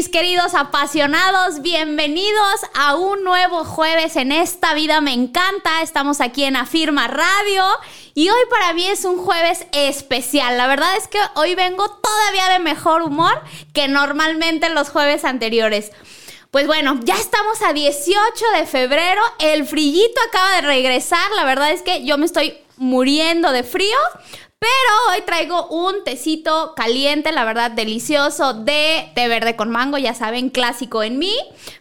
Mis queridos apasionados, bienvenidos a un nuevo jueves en esta vida me encanta, estamos aquí en Afirma Radio y hoy para mí es un jueves especial, la verdad es que hoy vengo todavía de mejor humor que normalmente los jueves anteriores. Pues bueno, ya estamos a 18 de febrero, el frillito acaba de regresar, la verdad es que yo me estoy muriendo de frío, pero hoy traigo un tecito caliente, la verdad, delicioso de té verde con mango, ya saben, clásico en mí.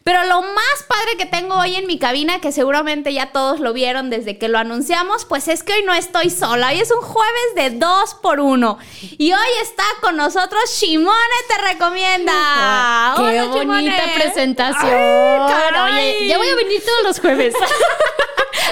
Pero lo más padre que tengo hoy en mi cabina, que seguramente ya todos lo vieron desde que lo anunciamos, pues es que hoy no estoy sola. Hoy es un jueves de dos por uno. Y hoy está con nosotros Shimone Te Recomienda. ¡Qué Hola, bonita Shimone. presentación! Ay, caray. Oye, ya voy a venir todos los jueves.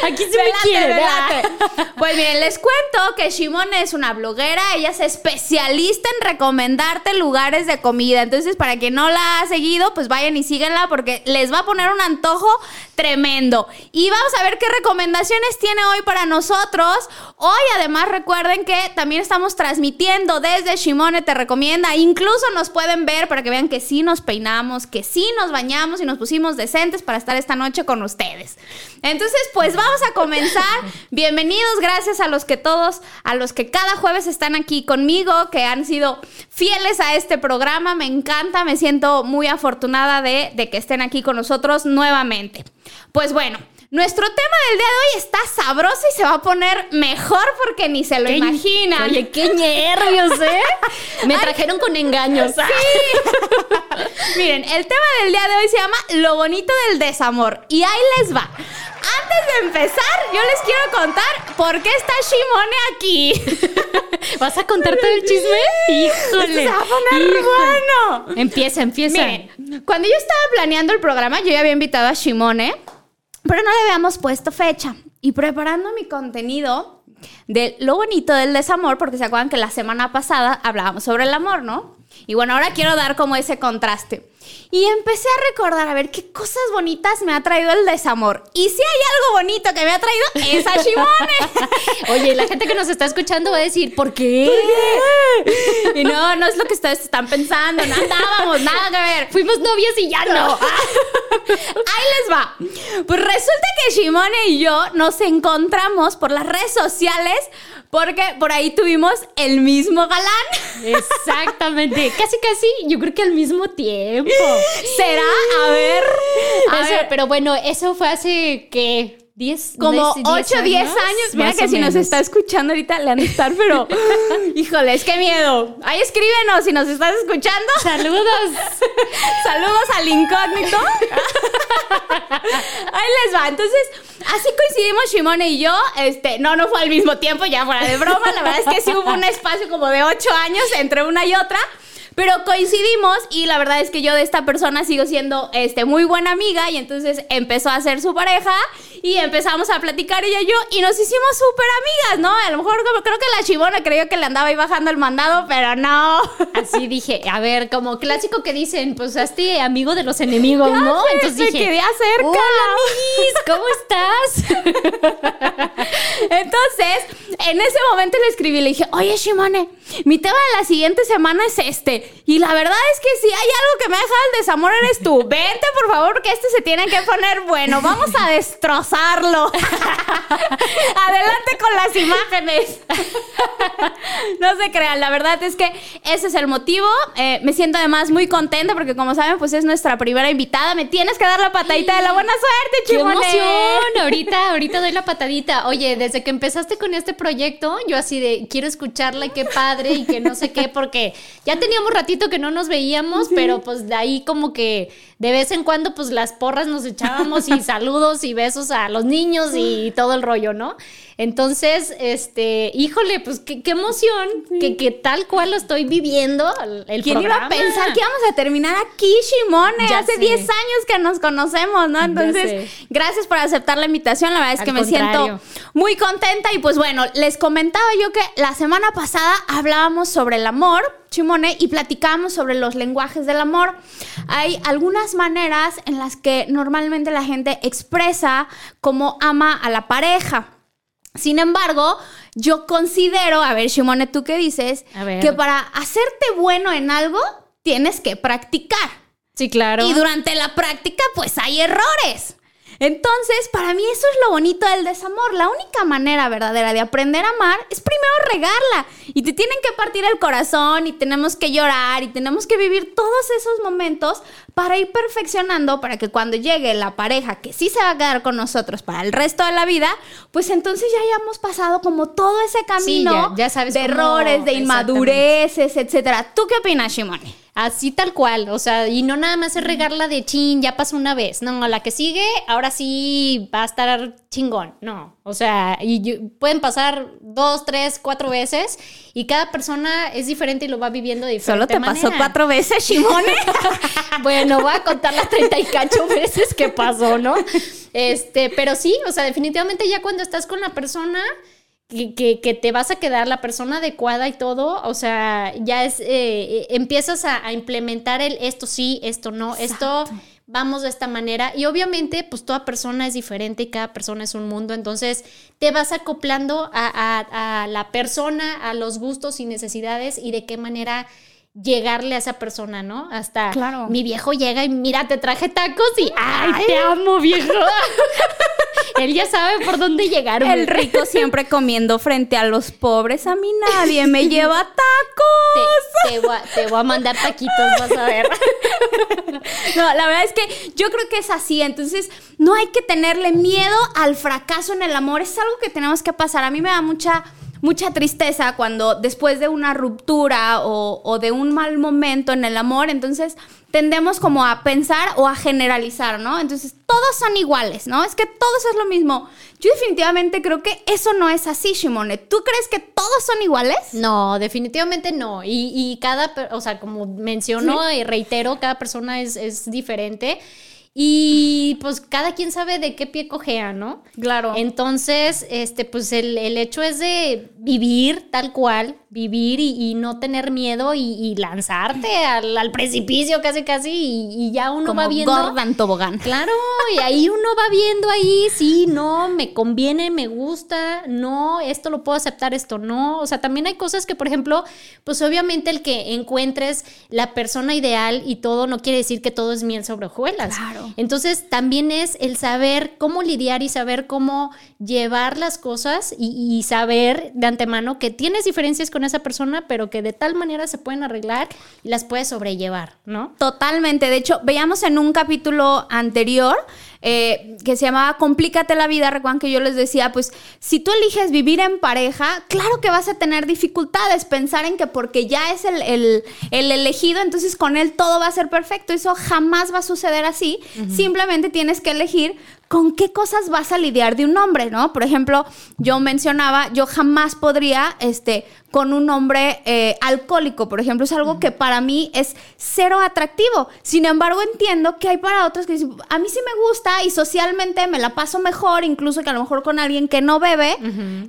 Aquí se me Velate, quiere, velate. Pues miren, les cuento que Shimone es una bloguera, ella es especialista en recomendarte lugares de comida. Entonces, para quien no la ha seguido, pues vayan y síguenla porque les va a poner un antojo tremendo. Y vamos a ver qué recomendaciones tiene hoy para nosotros. Hoy, además, recuerden que también estamos transmitiendo desde Shimone Te Recomienda. Incluso nos pueden ver para que vean que sí nos peinamos, que sí nos bañamos y nos pusimos decentes para estar esta noche con ustedes. Entonces, pues vamos a comenzar. Bienvenidos, gracias a los que todos, a los que cada jueves están aquí conmigo, que han sido fieles a este programa. Me encanta, me siento muy afortunada de, de que estén aquí con nosotros nuevamente. Pues bueno. Nuestro tema del día de hoy está sabroso y se va a poner mejor porque ni se lo Qué- imaginan. Oye, qué nervios, ¿eh? Me trajeron con engaños. Miren, el tema del día de hoy se llama Lo bonito del desamor. Y ahí les va. Antes de empezar, yo les quiero contar por qué está Shimone aquí. ¿Vas a contar todo el chisme? Híjole. Se va a poner híjole. bueno. Empieza, empieza. Miren, cuando yo estaba planeando el programa, yo ya había invitado a Shimone, pero no le habíamos puesto fecha. Y preparando mi contenido de lo bonito del desamor, porque se acuerdan que la semana pasada hablábamos sobre el amor, ¿no? Y bueno, ahora quiero dar como ese contraste. Y empecé a recordar, a ver, qué cosas bonitas me ha traído el desamor. Y si hay algo bonito que me ha traído, es a Shimone. Oye, la gente que nos está escuchando va a decir, ¿por qué? y no, no es lo que ustedes están pensando, no andábamos, nada que ver. Fuimos novias y ya no. Ahí les va. Pues resulta que Shimone y yo nos encontramos por las redes sociales porque por ahí tuvimos el mismo galán. Exactamente. Casi, casi, yo creo que al mismo tiempo. ¿Será? A ver. A Eso, ver. pero bueno, eso fue hace, ¿qué? ¿10? Como 10 8 o 10 años. Mira que si nos está escuchando ahorita le han de estar, pero. Híjoles, qué miedo. Ahí escríbenos si nos estás escuchando. Saludos. Saludos al incógnito. Ahí les va. Entonces, así coincidimos Shimone y yo. Este, no, no fue al mismo tiempo, ya fuera de broma. La verdad es que sí hubo un espacio como de ocho años entre una y otra. Pero coincidimos y la verdad es que yo de esta persona sigo siendo este, muy buena amiga y entonces empezó a ser su pareja y empezamos a platicar ella y yo y nos hicimos súper amigas, ¿no? A lo mejor creo que la chivona creyó que le andaba ahí bajando el mandado, pero no. Así dije, a ver, como clásico que dicen, pues hazte amigo de los enemigos, ¿no? sé, Entonces me dije, quedé cerca. Hola, amiguis, ¿cómo estás? Entonces, en ese momento le escribí, le dije, oye, Shimone, mi tema de la siguiente semana es este. Y la verdad es que si hay algo que me ha dejado el desamor eres tú. Vente, por favor, porque este se tiene que poner bueno. Vamos a Adelante con las imágenes. no se crean, la verdad es que ese es el motivo. Eh, me siento además muy contenta porque como saben, pues es nuestra primera invitada. Me tienes que dar la patadita de la buena suerte, ¡Qué Chimone. emoción! Ahorita, ahorita doy la patadita. Oye, desde que empezaste con este proyecto, yo así de quiero escucharla, qué padre y que no sé qué, porque ya teníamos ratito que no nos veíamos, pero pues de ahí como que de vez en cuando pues las porras nos echábamos y saludos y besos a los niños y todo el rollo, ¿no? Entonces, este, híjole, pues qué, qué emoción que, que tal cual lo estoy viviendo el, ¿Quién iba a pensar que íbamos a terminar aquí, Shimone? Ya Hace sé. 10 años que nos conocemos, ¿no? Entonces, gracias por aceptar la invitación. La verdad es Al que me contrario. siento muy contenta. Y pues bueno, les comentaba yo que la semana pasada hablábamos sobre el amor, Chimone, y platicábamos sobre los lenguajes del amor. Hay algunas maneras en las que normalmente la gente expresa cómo ama a la pareja. Sin embargo, yo considero, a ver, Shimone, ¿tú qué dices? A ver. Que para hacerte bueno en algo, tienes que practicar. Sí, claro. Y durante la práctica, pues hay errores. Entonces, para mí eso es lo bonito del desamor. La única manera verdadera de aprender a amar es primero regarla. Y te tienen que partir el corazón y tenemos que llorar y tenemos que vivir todos esos momentos para ir perfeccionando para que cuando llegue la pareja que sí se va a quedar con nosotros para el resto de la vida, pues entonces ya hayamos pasado como todo ese camino ya- ya sabes de cómo- errores, de inmadureces, etcétera. ¿Tú qué opinas, Shimone? Así tal cual, o sea, y no nada más es regarla de chin, ya pasó una vez. No, la que sigue, ahora sí va a estar chingón. No, o sea, y pueden pasar dos, tres, cuatro veces y cada persona es diferente y lo va viviendo de diferente Solo te pasó cuatro veces, Shimone. Bueno, voy a contar las 30 y cacho veces que pasó, ¿no? Este, pero sí, o sea, definitivamente ya cuando estás con la persona que, que- que te vas a quedar la persona adecuada y todo, o sea, ya es, eh, eh, empiezas a, a implementar el esto sí, esto no, esto vamos de esta manera y obviamente pues toda persona es diferente y cada persona es un mundo, entonces te vas acoplando a, a- a la persona, a los gustos y necesidades y de qué manera llegarle a esa persona, ¿no? Hasta Claro. mi viejo llega y mira, te traje tacos y ¡ay, te amo, viejo! Él ya sabe por dónde llegar. El rico siempre comiendo frente a los pobres. A mí nadie me lleva tacos. Te, te voy a, te voy a mandar taquitos, vas a ver. No, la verdad es que yo creo que es así. Entonces, no hay que tenerle miedo al fracaso en el amor. Es algo que tenemos que pasar. A mí me da mucha, mucha tristeza cuando después de una ruptura o, o de un mal momento en el amor, entonces tendemos como a pensar o a generalizar, ¿no? Entonces, todos son iguales, ¿no? Es que todos es lo mismo. Yo definitivamente creo que eso no es así, Shimone. ¿Tú crees que todos son iguales? No, definitivamente no. Y, y cada, o sea, como menciono y reitero, cada persona es, es diferente. Y pues cada quien sabe de qué pie cojea, ¿no? Claro. Entonces, este, pues el, el hecho es de vivir tal cual, vivir y, y no tener miedo y, y lanzarte al, al precipicio casi casi y, y ya uno Como va viendo. Gordon Tobogán. Claro, y ahí uno va viendo ahí, sí, no, me conviene, me gusta, no, esto lo puedo aceptar, esto no. O sea, también hay cosas que, por ejemplo, pues obviamente el que encuentres la persona ideal y todo no quiere decir que todo es miel sobre hojuelas. Claro. Entonces, también es el saber cómo lidiar y saber cómo llevar las cosas y, y saber de antemano que tienes diferencias con esa persona, pero que de tal manera se pueden arreglar y las puedes sobrellevar, ¿no? Totalmente. De hecho, veíamos en un capítulo anterior eh, que se llamaba Complícate la vida. Recuerdan que yo les decía, pues si tú eliges vivir en pareja, claro que vas a tener dificultades. Pensar en que porque ya es el, el- el elegido, entonces con él todo va a ser perfecto. Eso jamás va a suceder así. Simplemente tienes que elegir con qué cosas vas a lidiar de un hombre, ¿no? Por ejemplo, yo mencionaba, yo jamás podría, este, con un hombre eh, alcohólico, por ejemplo, es algo que para mí es cero atractivo. Sin embargo, entiendo que hay para otros que dicen, a mí sí me gusta y socialmente me la paso mejor, incluso que a lo mejor con alguien que no bebe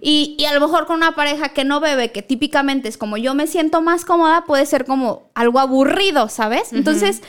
y, y a lo mejor con una pareja que no bebe, que típicamente es como yo me siento más cómoda, puede ser como algo aburrido, ¿sabes? Entonces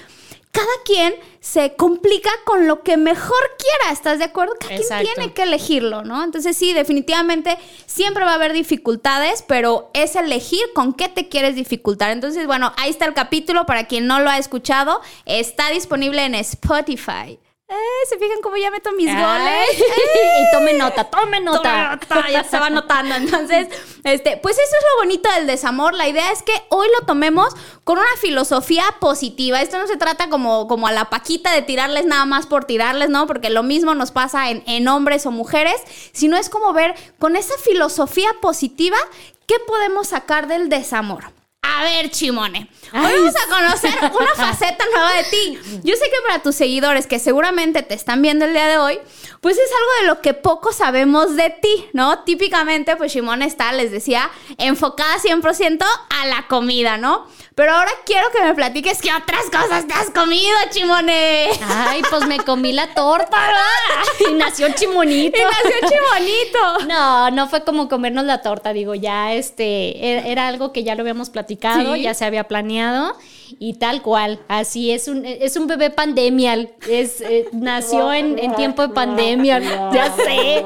cada quien se complica con lo que mejor quiera, ¿estás de acuerdo? Cada Exacto. quien tiene que elegirlo, ¿no? Entonces sí, definitivamente siempre va a haber dificultades, pero es elegir con qué te quieres dificultar. Entonces, bueno, ahí está el capítulo para quien no lo ha escuchado, está disponible en Spotify. Eh, ¿Se fijan cómo ya meto mis goles? y tome nota, tome nota, ya se va notando. Entonces, este, pues eso es lo bonito del desamor. La idea es que hoy lo tomemos con una filosofía positiva. Esto no se trata como, como a la paquita de tirarles nada más por tirarles, ¿no? Porque lo mismo nos pasa en, en hombres o mujeres, sino es como ver con esa filosofía positiva qué podemos sacar del desamor. A ver, Chimone. Hoy Ay, vamos a conocer una faceta nueva de ti. Yo sé que para tus seguidores que seguramente te están viendo el día de hoy, pues es algo de lo que poco sabemos de ti, ¿no? Típicamente, pues Shimone está, les decía, enfocada 100% a la comida, ¿no? Pero ahora quiero que me platiques qué otras cosas te has comido, Chimone. Ay, pues me comí la torta ¿verdad? y nació chimonito. Y nació Chimonito. No, no fue como comernos la torta, digo, ya este era, era algo que ya lo habíamos platicado, Sí. ya se había planeado y tal cual, así es un es un bebé pandemial, es eh, nació en, en tiempo de pandemia, ya sé.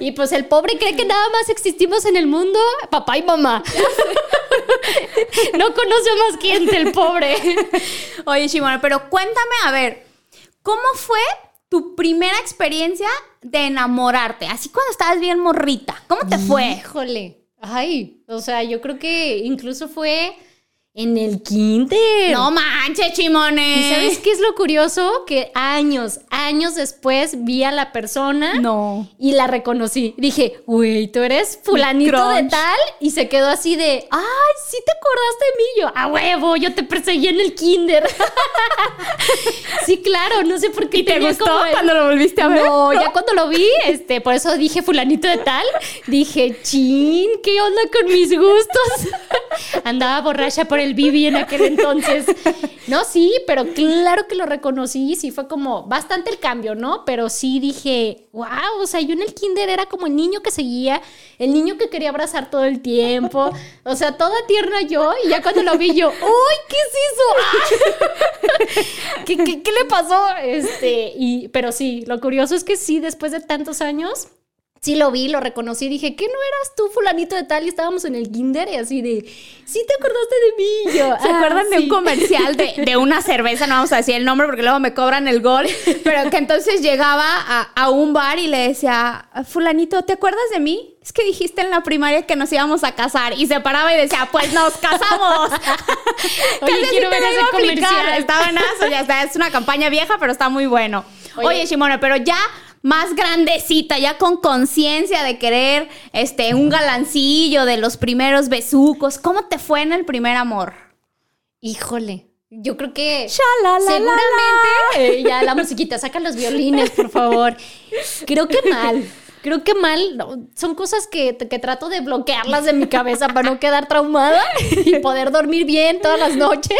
Y pues el pobre cree que nada más existimos en el mundo, papá y mamá. no conoce más gente el pobre. Oye, Shimone, pero cuéntame, a ver, ¿cómo fue tu primera experiencia de enamorarte? Así cuando estabas bien morrita. ¿Cómo te fue? Híjole. Ay, o sea, yo creo que incluso fue en el kinder. No manches, Chimone. ¿Y sabes qué es lo curioso? Que años, años después vi a la persona No. y la reconocí. Dije, güey, tú eres fulanito de tal. Y se quedó así de, ay, sí te acordaste de mí. Yo, a huevo, yo te perseguí en el kinder. sí, claro, no sé por qué. ¿Y te gustó como el- cuando lo volviste a ver? No, ya cuando lo vi, este, por eso dije fulanito de tal, dije, chin, ¿qué onda con mis gustos? Andaba borracha por el Bibi en aquel entonces. No, sí, pero claro que lo reconocí, sí fue como bastante el cambio, ¿no? Pero sí dije, wow, o sea, yo en el kinder era como el niño que seguía, el niño que quería abrazar todo el tiempo, o sea, toda tierna yo, y ya cuando lo vi yo, ¡uy, qué es eso! ¿Qué, qué, qué le pasó? Este, y, pero sí, lo curioso es que sí, después de tantos años, sí lo vi, lo reconocí, dije, ¿qué no eras tú fulanito de tal? Y estábamos en el kinder y así de, sí te acordaste de mí. Y yo, ¿Se "Ah, acuerdan de sí". un comercial de, de una cerveza? No vamos a decir el nombre porque luego me cobran el gol. Pero que entonces llegaba a, a un bar y le decía, Fulanito, ¿te acuerdas de mí? Es que dijiste en la primaria que nos íbamos a casar. Y se paraba y decía, pues nos casamos. Oye, Casi quiero ver ese comercial. Está buenazo, ya está. Es una campaña vieja, pero está muy bueno. Oye, Oye. Shimone, pero ya más grandecita, ya con conciencia de querer este, un galancillo de los primeros besucos. ¿Cómo te fue en el primer amor? Híjole, yo creo que... Shalalala. Seguramente, eh, ya la musiquita, saca los violines, por favor. Creo que mal. Creo que mal. no, Son cosas que, que trato de bloquearlas de mi cabeza para no quedar traumada y poder dormir bien todas las noches.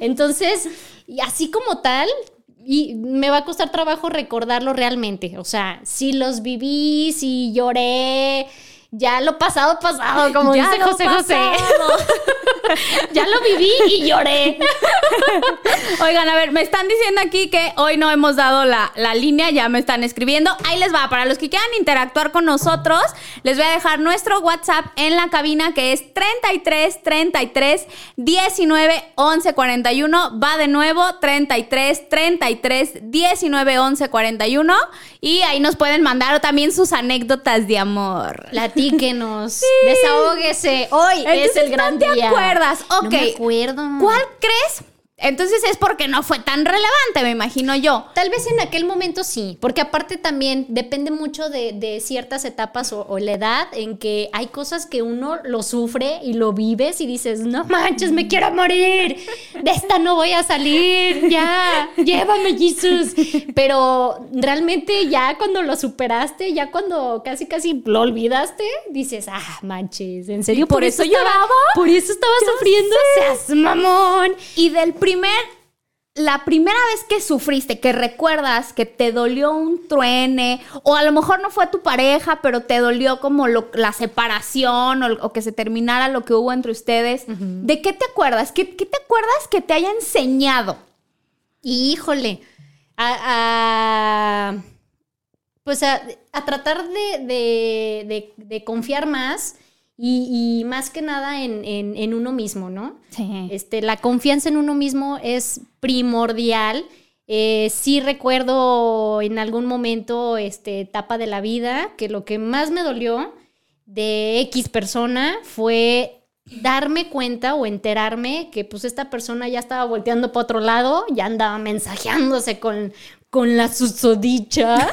Entonces, y así como tal, y me va a costar trabajo recordarlo realmente. O sea, si los viví, si lloré, ya lo pasado, pasado, como Ya dice lo José José. ya lo viví y lloré. Oigan, a ver, me están diciendo aquí que hoy no hemos dado la, la línea, ya me están escribiendo. Ahí les va, para los que quieran interactuar con nosotros, les voy a dejar nuestro WhatsApp en la cabina que es 33 33 19 11 41. Va de nuevo 33 33 19 11 41. Y ahí nos pueden mandar también sus anécdotas de amor. Platíquenos, desahóguese. Hoy Entonces, es el gran ¿no te día. acuerdas? No Ok. me acuerdo. ¿Cuál crees? Entonces es porque no fue tan relevante, me imagino yo. Tal vez en aquel momento sí, porque aparte también depende mucho de, de ciertas etapas o, o la edad en que hay cosas que uno lo sufre y lo vives y dices, no manches, me quiero morir, de esta no voy a salir, ya, llévame Jesús. Pero realmente ya cuando lo superaste, ya cuando casi casi lo olvidaste, dices, ah, manches, ¿en serio? ¿Y por eso estaba- lloraba? Por eso estaba sufriendo, seas mamón. Y del primer, la primera vez que sufriste, que recuerdas que te dolió un truene, o a lo mejor no fue tu pareja, pero te dolió como lo- la separación o, o que se terminara lo que hubo entre ustedes, ¿de qué te acuerdas? ¿Qué, qué te acuerdas que te haya enseñado? Híjole, a, a- pues a, a tratar de, de- de- de confiar más y, y más que nada en, en- en uno mismo, ¿no? Sí. Este, la confianza en uno mismo es primordial Eh, sí recuerdo en algún momento, este, etapa de la vida, que lo que más me dolió de X persona fue darme cuenta o enterarme que pues esta persona ya estaba volteando para otro lado, ya andaba mensajeándose con, con la susodicha.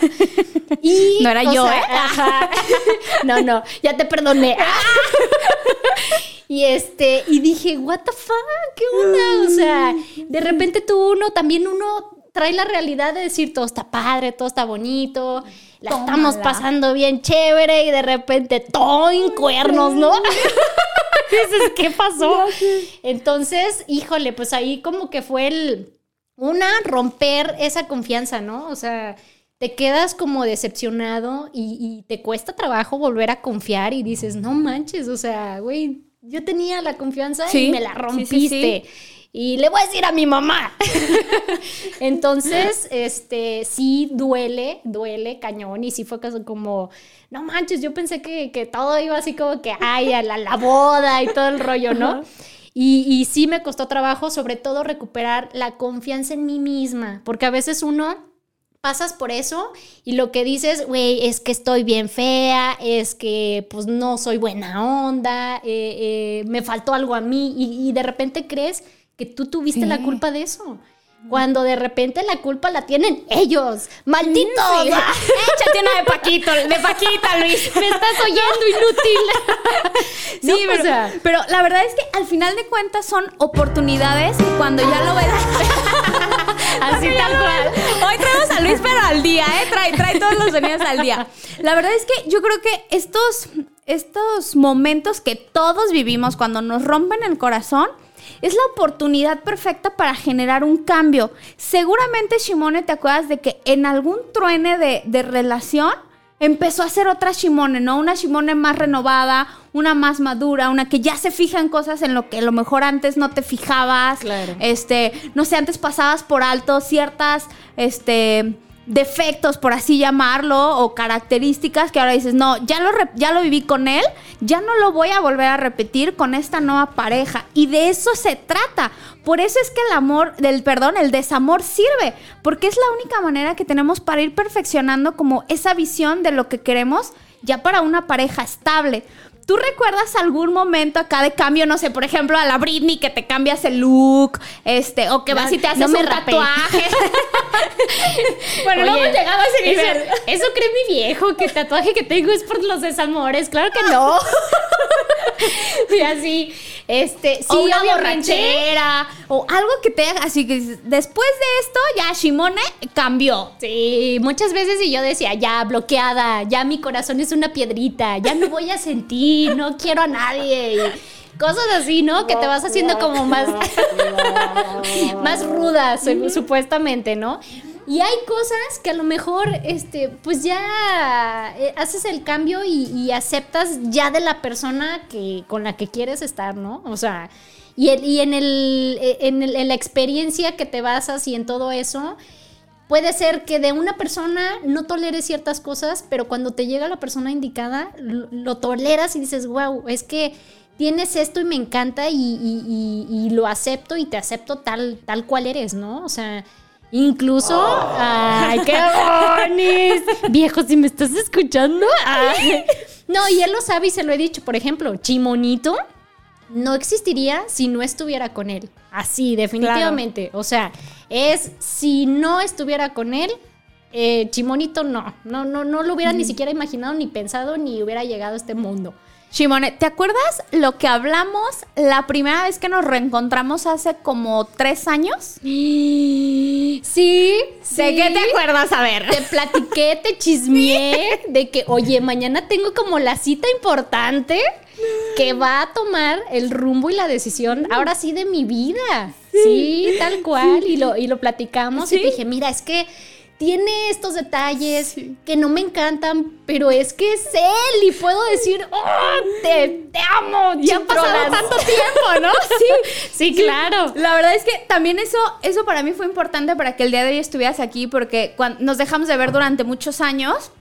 Y, no era yo, sea, ¿eh? ajá. No, no, ya te perdoné. Y este, y dije, what the fuck, qué onda. O sea, de repente tú uno, también uno trae la realidad de decir todo está padre, todo está bonito, la estamos pasando bien chévere, y de repente todo en cuernos, ¿no? Dices, ¿qué pasó? Entonces, híjole, pues ahí como que fue el una, romper esa confianza, ¿no? O sea, te quedas como decepcionado y, y te cuesta trabajo volver a confiar y dices, no manches, o sea, güey, yo tenía la confianza Sí, y me la rompiste. sí, sí. Y le voy a decir a mi mamá. Entonces, este, sí duele, duele cañón. Y sí fue como, no manches, yo pensé que, que todo iba así como que, ay, a la, la boda y todo el rollo, ¿no? Y, y sí me costó trabajo, sobre todo recuperar la confianza en mí misma, porque a veces uno pasas por eso y lo que dices, güey, es que estoy bien fea, es que pues no soy buena onda, eh, eh, me faltó algo a mí y, y de repente crees que tú tuviste Sí. la culpa de eso. Cuando de repente la culpa la tienen ellos. ¡Malditos! Sí. Échate una de Paquito, de Paquita, Luis. Me estás oyendo, inútil. Sí, No, pero, o sea. pero la verdad es que al final de cuentas son oportunidades cuando ya lo ves. Así tal cual. Hoy traemos a Luis, pero al día, ¿eh? Trae, trae todos los sonidos al día. La verdad es que yo creo que estos, estos momentos que todos vivimos cuando nos rompen el corazón es la oportunidad perfecta para generar un cambio. Seguramente, Shimone, te acuerdas de que en algún truene de, de relación empezó a ser otra Shimone, ¿no? Una Shimone más renovada, una más madura, una que ya se fija en cosas en lo que a lo mejor antes no te fijabas. Claro. Este, no sé, antes pasabas por alto ciertas, este, defectos, por así llamarlo, o características que ahora dices, no, ya lo, ya lo viví con él, ya no lo voy a volver a repetir con esta nueva pareja. Y de eso se trata. Por eso es que el amor, del perdón, el desamor sirve, porque es la única manera que tenemos para ir perfeccionando como esa visión de lo que queremos ya para una pareja estable. ¿Tú recuerdas algún momento acá de cambio, no sé, por ejemplo, a la Britney que te cambias el look, este, o que No, vas y te haces no me un rapé. tatuaje? bueno, no Oye, hemos llegado a ese nivel. Eso, eso cree mi viejo, que el tatuaje que tengo es por los desamores. Claro que no. y así, este, sí, o una borrachera, o algo que te haga, así que después de esto ya Shimone cambió. Sí, muchas veces y yo decía, ya bloqueada, ya mi corazón es una piedrita, ya no voy a sentir, no quiero a nadie. y cosas así, ¿no? Que te vas haciendo como más, más rudas, su- supuestamente, ¿no? Y hay cosas que a lo mejor, este, pues ya eh, haces el cambio y, aceptas ya de la persona que, con la que quieres estar, ¿no? O sea, y, el- y en, el, eh, en, el- en la experiencia que te basas y en todo eso, puede ser que de una persona no toleres ciertas cosas, pero cuando te llega la persona indicada, lo, toleras y dices, wow, es que tienes esto y me encanta y, y- y- y lo acepto y te acepto tal, tal cual eres, ¿no? O sea, incluso... ¡Ay, qué bonis! Viejo, si me estás escuchando. Ay. No, y él lo sabe y se lo he dicho. Por ejemplo, Chimonito no existiría si no estuviera con él. Así, definitivamente. O sea, es si no estuviera con él, eh, Chimonito no. No, no, no lo hubiera ni siquiera imaginado, ni pensado, ni hubiera llegado a este mundo. Shimone, ¿te acuerdas lo que hablamos la primera vez que nos reencontramos hace como tres años? Sí, sí. ¿De qué te acuerdas? A ver. Te platiqué, te chismeé de que, oye, mañana tengo como la cita importante que va a tomar el rumbo y la decisión, ahora sí, de mi vida. Sí, tal cual. Y lo, y lo platicamos y te dije, mira, es que tiene estos detalles que no me encantan, pero es que es él y puedo decir, oh, te, te amo. Ya ha pasado chintrolas". tanto tiempo, ¿no? Sí. Sí, claro. La verdad es que también eso, eso para mí fue importante para que el día de hoy estuvieras aquí porque cuando nos dejamos de ver durante muchos años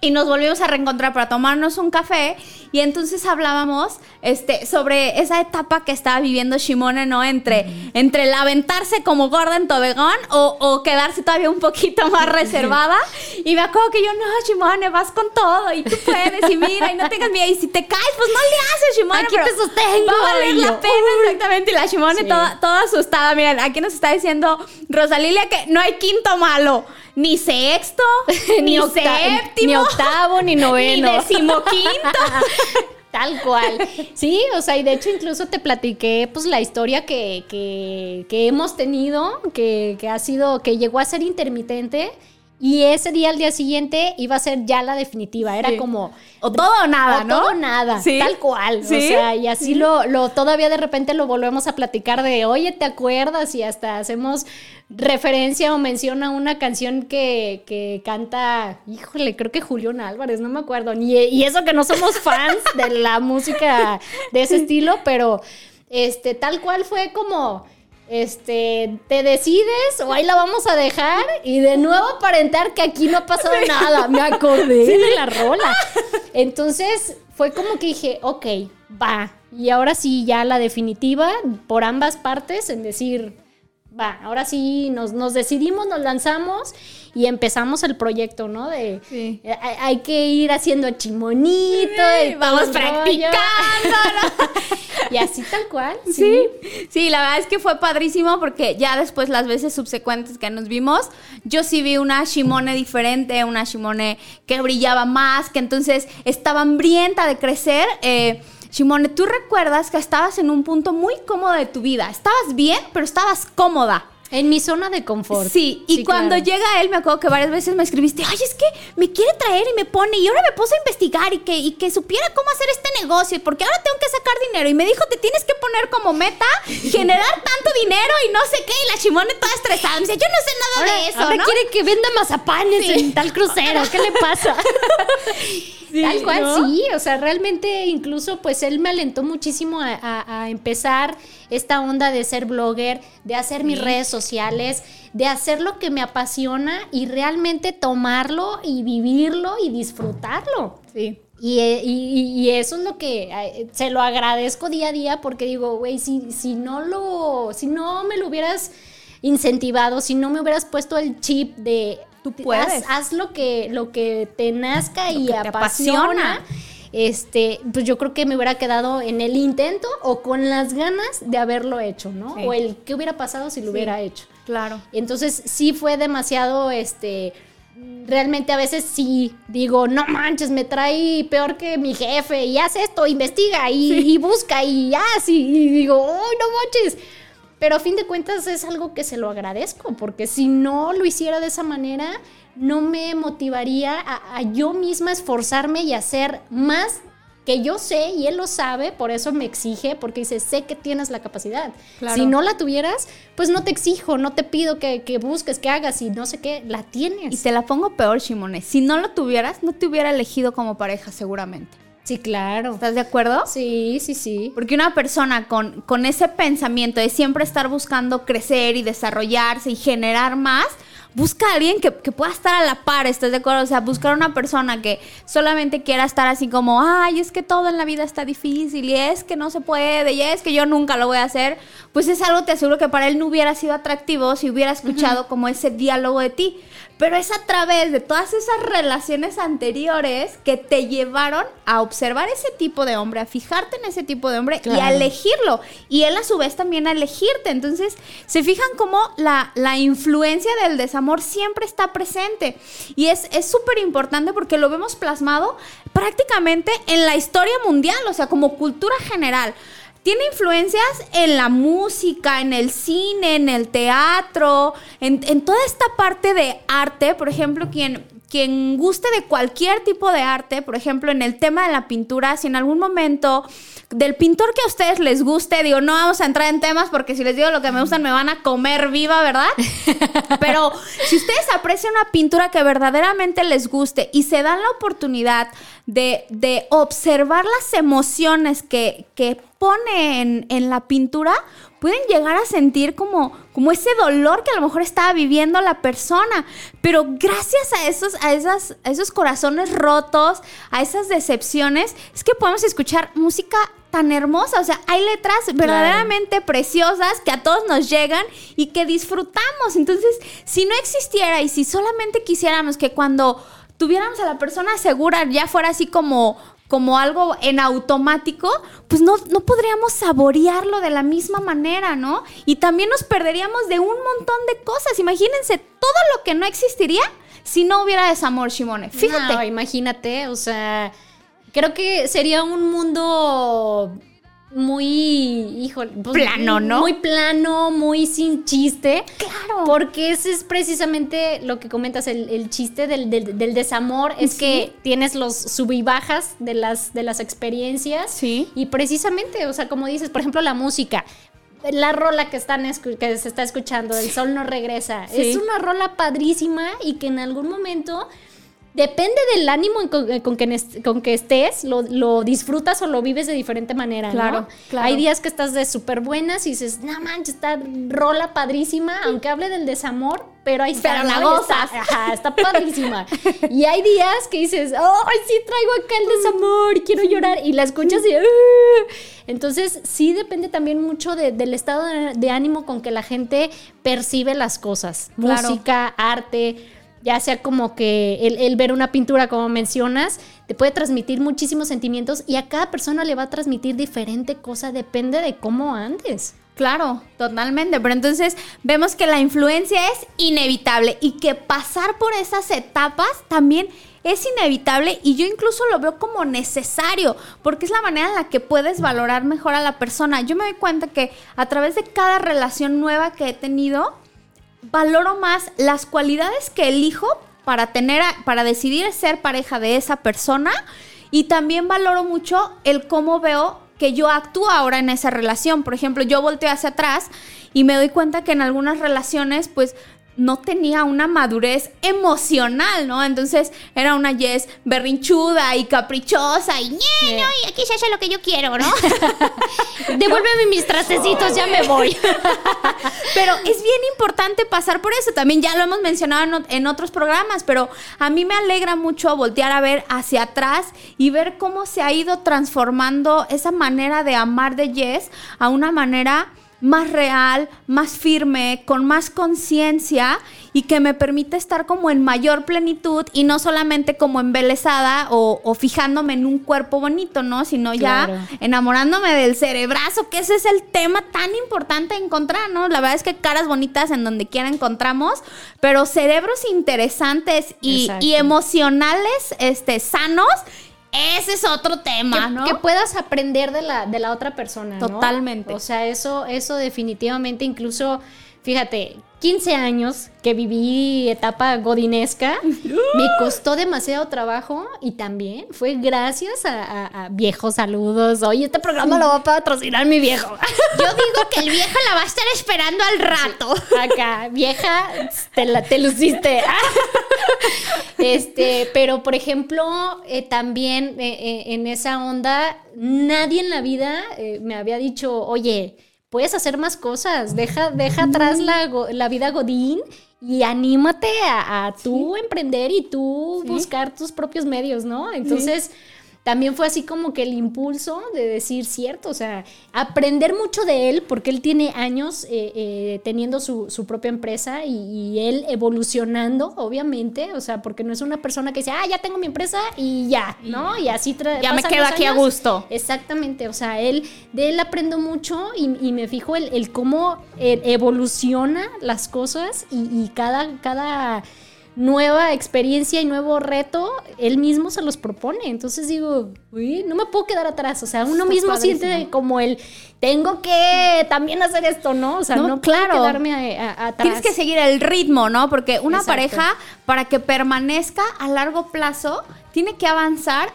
y nos volvimos a reencontrar para tomarnos un café y entonces hablábamos este, sobre esa etapa que estaba viviendo Shimone, ¿no? Entre, entre el aventarse como gorda en Tobegón o, o quedarse todavía un poquito más reservada. Y me acuerdo que yo, no, Shimone, vas con todo y tú puedes y mira y no tengas miedo. Y si te caes, pues no le haces, Shimone. Aquí te sostengo. Va a valer la pena, exactamente. Y la Shimone Sí. toda, toda asustada. Miren, aquí nos está diciendo Rosalilia que no hay quinto malo. Ni sexto, ni, séptimo, ni octavo, ni noveno. ni decimoquinto. Tal cual. Sí, o sea, y de hecho incluso te platiqué pues la historia que, que, que hemos tenido, que, que ha sido, que llegó a ser intermitente. Y ese día, al día siguiente, iba a ser ya la definitiva. Era Sí. como. O todo o nada, o ¿no? todo o nada, Sí. tal cual. Sí. O sea, y así lo, lo, todavía de repente lo volvemos a platicar de, oye, ¿te acuerdas? Y hasta hacemos referencia o menciona una canción que, que canta, híjole, creo que Julián Álvarez, no me acuerdo. Ni, y eso que no somos fans de la música de ese estilo, pero este, tal cual fue como este, te decides o ahí la vamos a dejar y de nuevo aparentar que aquí no ha pasado nada. Me acordé de la rola. Entonces fue como que dije, ok, va. Y ahora sí, ya la definitiva por ambas partes en decir, va, ahora sí nos, nos decidimos, nos lanzamos y empezamos el proyecto, ¿no? De Sí. eh, hay, que ir haciendo chimonito y Vamos practicando, ¿no? Y así tal cual. Sí. Sí, sí, la verdad es que fue padrísimo porque ya después las veces subsecuentes que nos vimos, yo sí vi una Shimone diferente, una Shimone que brillaba más, que entonces estaba hambrienta de crecer. Eh, Shimone, tú recuerdas que estabas en un punto muy cómodo de tu vida. Estabas bien, pero estabas cómoda. En mi zona de confort. Sí, y cuando claro. llega él, me acuerdo que varias veces me escribiste, ay, es que me quiere traer y me pone, y ahora me puse a investigar y que, y que supiera cómo hacer este negocio, porque ahora tengo que sacar dinero. Y me dijo, te tienes que poner como meta generar tanto dinero y no sé qué. Y la chimone toda estresada. Me dice, yo no sé nada Ahora, de eso, ahora ¿no? quiere que venda mazapanes en tal crucero. ¿Qué le pasa? tal cual, ¿no? sí. O sea, realmente incluso pues él me alentó muchísimo a, a- a empezar esta onda de ser blogger, de hacer mis redes sociales, de hacer lo que me apasiona y realmente tomarlo y vivirlo y disfrutarlo. Sí. Y, eh, y- y eso es lo que se lo agradezco día a día porque digo, güey, si, si no lo, si no me lo hubieras incentivado, si no me hubieras puesto el chip de Tú puedes. Haz, lo que, lo que te nazca Lo y apasiona. Este, pues yo creo que me hubiera quedado en el intento o con las ganas de haberlo hecho, ¿no? Sí. O el qué hubiera pasado si lo Sí. hubiera hecho. Claro. Entonces sí fue demasiado, este, realmente a veces sí digo, no manches, me trae peor que mi jefe y haz esto, investiga y, y busca y haz y, y digo, oh, no manches. Pero a fin de cuentas es algo que se lo agradezco, porque si no lo hiciera de esa manera, no me motivaría a, a yo misma esforzarme y hacer más que yo sé y él lo sabe, por eso me exige, porque dice, sé que tienes la capacidad. Claro. Si no la tuvieras, pues no te exijo, no te pido que, que busques, que hagas y no sé qué, la tienes. Y te la pongo peor, Shimone. Si no lo tuvieras, no te hubiera elegido como pareja, seguramente. Sí, claro. ¿Estás de acuerdo? Sí, sí, sí. Porque una persona con, con ese pensamiento de siempre estar buscando crecer y desarrollarse y generar más, busca a alguien que, que pueda estar a la par, ¿estás de acuerdo? O sea, buscar una persona que solamente quiera estar así como, ay, es que todo en la vida está difícil y es que no se puede y es que yo nunca lo voy a hacer, pues es algo, te aseguro que para él no hubiera sido atractivo si hubiera escuchado como ese diálogo de ti. Pero es a través de todas esas relaciones anteriores que te llevaron a observar ese tipo de hombre, a fijarte en ese tipo de hombre y a elegirlo. Y él a su vez también a elegirte. Entonces, se fijan cómo la, la influencia del desamor siempre está presente. Y es es súper importante porque lo vemos plasmado prácticamente en la historia mundial, o sea, como cultura general. Tiene influencias en la música, en el cine, en el teatro, en, en toda esta parte de arte. Por ejemplo, quien, quien guste de cualquier tipo de arte, por ejemplo, en el tema de la pintura, si en algún momento del pintor que a ustedes les guste, digo, no vamos a entrar en temas porque si les digo lo que me gustan me van a comer viva, ¿verdad? Pero si ustedes aprecian una pintura que verdaderamente les guste y se dan la oportunidad de, de observar las emociones que, que pone en, en la pintura, pueden llegar a sentir como, como ese dolor que a lo mejor estaba viviendo la persona. Pero gracias a esos, a, esas, a esos corazones rotos, a esas decepciones, es que podemos escuchar música tan hermosa. O sea, hay letras verdaderamente preciosas que a todos nos llegan y que disfrutamos. Entonces, si no existiera y si solamente quisiéramos que cuando tuviéramos a la persona segura ya fuera así como como algo en automático, pues no, no podríamos saborearlo de la misma manera, ¿no? Y también nos perderíamos de un montón de cosas. Imagínense todo lo que no existiría si no hubiera desamor, Shimone. Fíjate. No, imagínate, o sea, creo que sería un mundo muy, híjole, pues, Plano, ¿no? Muy plano, muy sin chiste. Claro. Porque ese es precisamente lo que comentas, el, el chiste del, del- del desamor, es Sí. que tienes los sub y bajas de las, de las experiencias. Sí. Y precisamente, o sea, como dices, por ejemplo, la música. La rola que, están que se está escuchando, El Sol no regresa, Sí. es una rola padrísima y que en algún momento Depende del ánimo con, con que, con que estés, lo, lo disfrutas o lo vives de diferente manera. ¿no? Claro, claro. Hay días que estás de súper buenas y dices, no manches, está rola padrísima, aunque hable del desamor, pero ahí está. Pero la gozas. Está, ajá, está padrísima. y hay días que dices, ¡ay, sí traigo acá el desamor y quiero llorar! Y la escuchas y. Entonces, sí depende también mucho de- del estado de, de ánimo con que la gente percibe las cosas. Claro. Música, arte ya sea como que el, ver una pintura, como mencionas, te puede transmitir muchísimos sentimientos y a cada persona le va a transmitir diferente cosa, depende de cómo andes. Claro, totalmente. Pero entonces vemos que la influencia es inevitable y que pasar por esas etapas también es inevitable y yo incluso lo veo como necesario porque es la manera en la que puedes valorar mejor a la persona. Yo me doy cuenta que a través de cada relación nueva que he tenido, valoro más las cualidades que elijo para tener, para decidir ser pareja de esa persona y también valoro mucho el cómo veo que yo actúo ahora en esa relación. Por ejemplo, yo volteo hacia atrás y me doy cuenta que en algunas relaciones, pues no tenía una madurez emocional, ¿no? Entonces era una Jess berrinchuda y caprichosa y ñe, no, y aquí se hace lo que yo quiero, ¿no? Devuélveme mis trastecitos, ya me voy. Pero es bien importante pasar por eso. También ya lo hemos mencionado en, en otros programas, pero a mí me alegra mucho voltear a ver hacia atrás y ver cómo se ha ido transformando esa manera de amar de Jess a una manera más real, más firme, con más conciencia y que me permite estar como en mayor plenitud y no solamente como embelesada o, o fijándome en un cuerpo bonito, ¿no? Sino ya Claro. enamorándome del cerebrazo, que ese es el tema tan importante a encontrar, ¿no? La verdad es que caras bonitas en donde quiera encontramos, pero cerebros interesantes y, y emocionales este, sanos, ese es otro tema, que, ¿no? que puedas aprender de la, de la otra persona. ¿no? Totalmente. O sea, eso, eso definitivamente, incluso, fíjate, 15 años que viví etapa godinesca, me costó demasiado trabajo y también fue gracias a, a- a viejos saludos. Oye, este programa lo va a patrocinar mi viejo. Yo digo que el viejo la va a estar esperando al rato. Acá, vieja, te, la, te luciste. este, pero por ejemplo, eh, también eh, eh, en esa onda, nadie en la vida me había dicho, oye, puedes hacer más cosas, deja, deja atrás la, la vida godín y anímate a, a tú emprender y tú buscar tus propios medios, ¿no? Entonces también fue así como que el impulso de decir cierto, o sea, aprender mucho de él, porque él tiene años eh, eh, teniendo su, su propia empresa y, y él evolucionando, obviamente, o sea, porque no es una persona que dice, ah, ya tengo mi empresa y ya, ¿no? Y así Ya me quedo aquí a gusto. Exactamente, o sea, él, de él aprendo mucho y, y me fijo el, el cómo eh, evoluciona las cosas y, y cada, cada nueva experiencia y nuevo reto, él mismo se los propone. Entonces digo, uy, no me puedo quedar atrás. O sea, uno Está mismo padrísimo. siente como el, tengo que también hacer esto, ¿no? O sea, No, no, claro. puedo quedarme a- a- atrás. Tienes que seguir el ritmo, ¿no? Porque una Exacto. pareja, para que permanezca a largo plazo, tiene que avanzar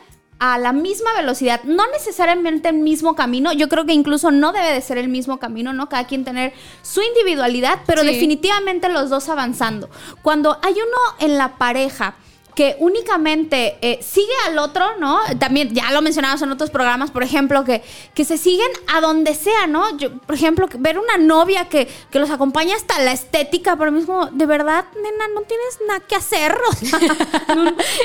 a la misma velocidad, no necesariamente el mismo camino, yo creo que incluso no debe de ser el mismo camino, ¿no? Cada quien tener su individualidad, pero Sí. definitivamente los dos avanzando. Cuando hay uno en la pareja que únicamente eh, sigue al otro, ¿no? También ya lo mencionamos en otros programas, por ejemplo, que, que se siguen a donde sea, ¿no? Yo, por ejemplo, ver una novia que, que los acompaña hasta la estética, para mí es como, de verdad, nena, no tienes nada que hacer.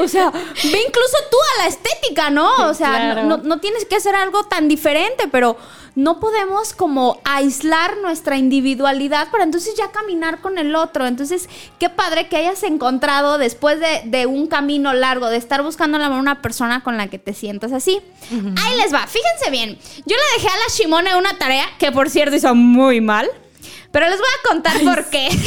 O sea, ve incluso tú a la estética, ¿no? O sea, no, no tienes que hacer algo tan diferente, pero no podemos como aislar nuestra individualidad para entonces ya caminar con el otro. Entonces, qué padre que hayas encontrado después de, un camino largo, de estar buscando a una persona con la que te sientas así. Ahí les va, fíjense bien. Yo le dejé a la Shimone una tarea que por cierto hizo muy mal. Pero les voy a contar por qué.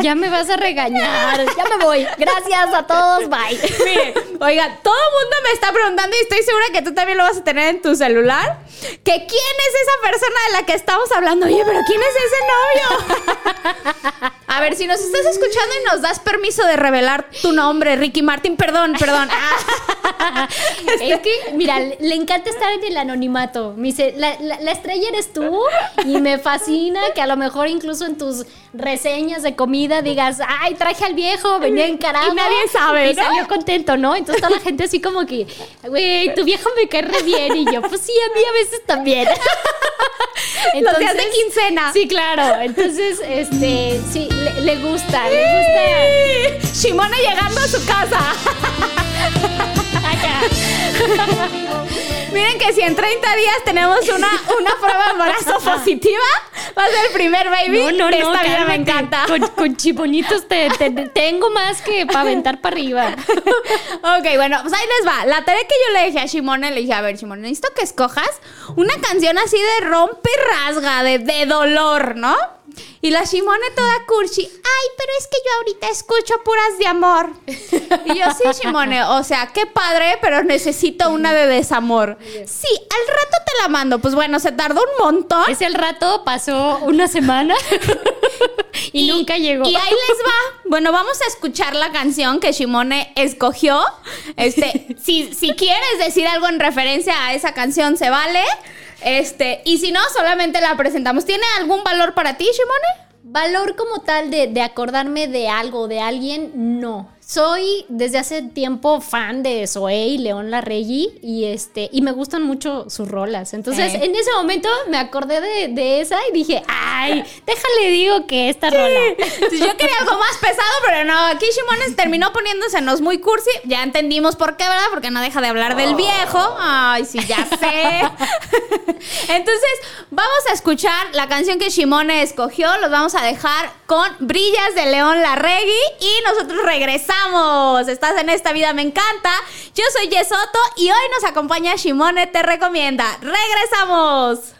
Ya me vas a regañar. Ya me voy. Gracias a todos. Bye. Mire, oiga, todo el mundo me está preguntando y estoy segura que tú también lo vas a tener en tu celular. Que quién es esa persona de la que estamos hablando. Oye, pero ¿quién es ese novio? A ver, si nos estás escuchando y nos das permiso de revelar tu nombre, Ricky Martin, perdón, perdón. Es que, mira, le encanta estar en el anonimato. Me dice, la, la estrella eres tú y me fascina que a lo mejor incluso en tus reseñas de comida digas, ay, traje al viejo, venía encarado. Y nadie sabe. Y salió contento, ¿no? Entonces toda la gente así como que, güey, tu viejo me cae re bien. Y yo, pues sí, a mí a veces también. Entonces, Los días de quincena. Sí, claro. Entonces, este, sí, le, gusta, le gusta. Shimona llegando a su casa. Miren que si en 30 días tenemos una, una prueba de embarazo positiva, va a ser el primer baby no, no, esta vida me encanta. Con, con chiponitos te, tengo más que para aventar para arriba. ok, bueno, pues ahí les va. La tarea que yo le dije a Shimone, le dije, a ver, Shimone, necesito que escojas una canción así de rompe y rasga, de, de dolor, ¿no? Y la Shimone toda cursi, ay, pero es que yo ahorita escucho puras de amor. Y yo, sí, Shimone, o sea, qué padre, pero necesito una de desamor. Sí, al rato te la mando. Pues bueno, se tardó un montón. Ese el rato pasó una semana y, nunca llegó. Y ahí les va. Bueno, vamos a escuchar la canción que Shimone escogió. Este, si, si quieres decir algo en referencia a esa canción, se vale. Este, y si no, solamente la presentamos. ¿Tiene algún valor para ti, Shimone? Valor como tal de, de acordarme de algo, de alguien, no soy desde hace tiempo fan de Zoe y León Larregui y este y me gustan mucho sus rolas. Entonces, en ese momento me acordé de, esa y dije, "Ay, déjale digo que esta rola." yo quería algo más pesado, pero no, aquí Shimones terminó poniéndosenos muy cursi. Ya entendimos por qué, ¿verdad? Porque no deja de hablar del viejo. Ay, sí, ya sé. Entonces, vamos a escuchar la canción que Shimone escogió, los vamos a dejar con Brillas de León Larregui y nosotros regresamos Estás en esta vida, me encanta. Yo soy Yesoto y hoy nos acompaña Shimone Te Recomienda. ¡Regresamos!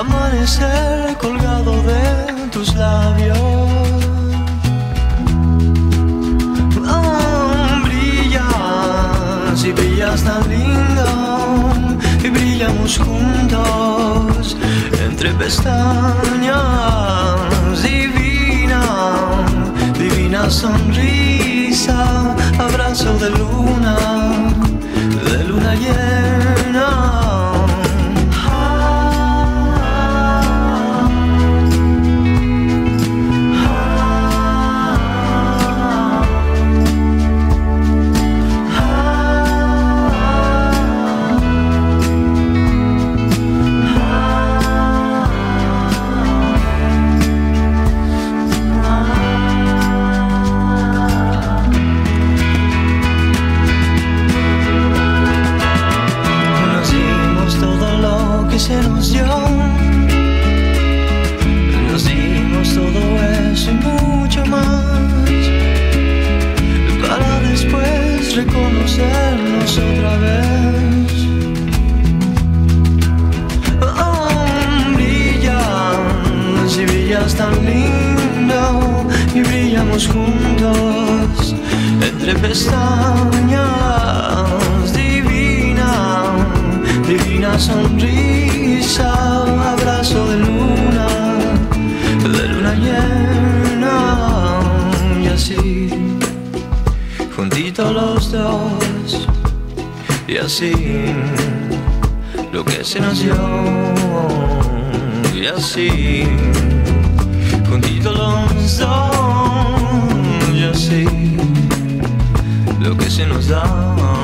amanecer colgado de tus labios. Brillas y brillas tan lindo y brillamos juntos entre pestañas. Divina, divina sonrisa, abrazo de luna, de luna llena. Pestañas. Divina, divina sonrisa, abrazo de luna, de luna llena. Y así, juntitos los dos, y así, lo que se dio, y así juntitos los dos, y así lo que se nos da.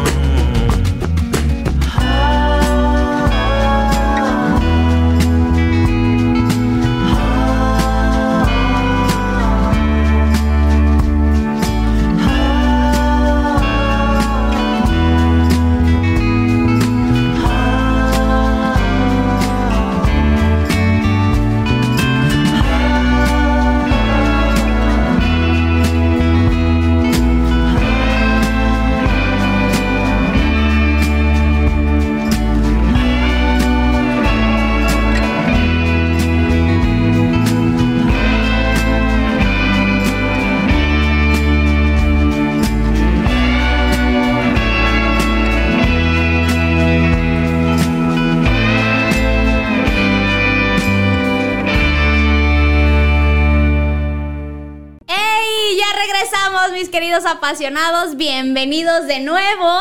Apasionados. Bienvenidos de nuevo.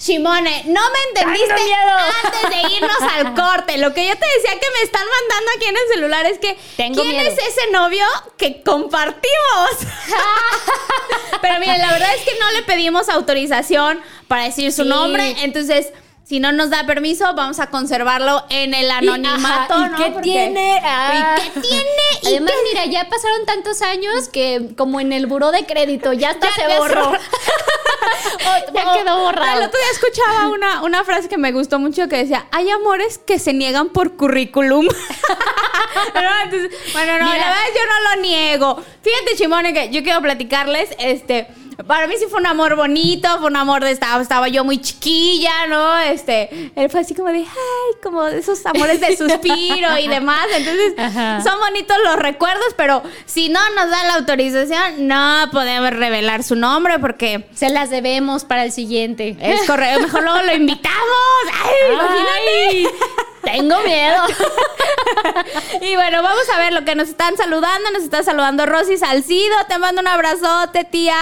Shimone, no me entendiste antes de irnos al corte. Lo que yo te decía que me están mandando aquí en el celular es que Tengo ¿quién miedo. es ese novio que compartimos? Pero miren, la verdad es que no le pedimos autorización para decir su Sí. nombre, entonces si no nos da permiso, vamos a conservarlo en el anonimato, Ajá, ¿y ¿no? qué tiene? Ah. ¿Y qué tiene? ¿Y Además, qué- mira, ya pasaron tantos años que como en el buró de crédito ya hasta Ya- se borró. borró. ya O- quedó borrado. El otro día escuchaba una, una frase que me gustó mucho que decía, hay amores que se niegan por currículum. Entonces, bueno, no, Mira. la verdad yo no lo niego. Fíjate, Chimone, que yo quiero platicarles, este... Para mí sí fue un amor bonito, fue un amor de estaba, estaba yo muy chiquilla, ¿no? Este, él fue así como de, ay, como esos amores de suspiro y demás. Entonces, Ajá. son bonitos los recuerdos, pero si no nos da la autorización, no podemos revelar su nombre porque Se las debemos para el siguiente. es correcto. Mejor luego lo invitamos. Ay, imagínate. Tengo miedo. Y bueno, vamos a ver lo que nos están saludando. Nos está saludando Rosy Salcido. Te mando un abrazote, tía.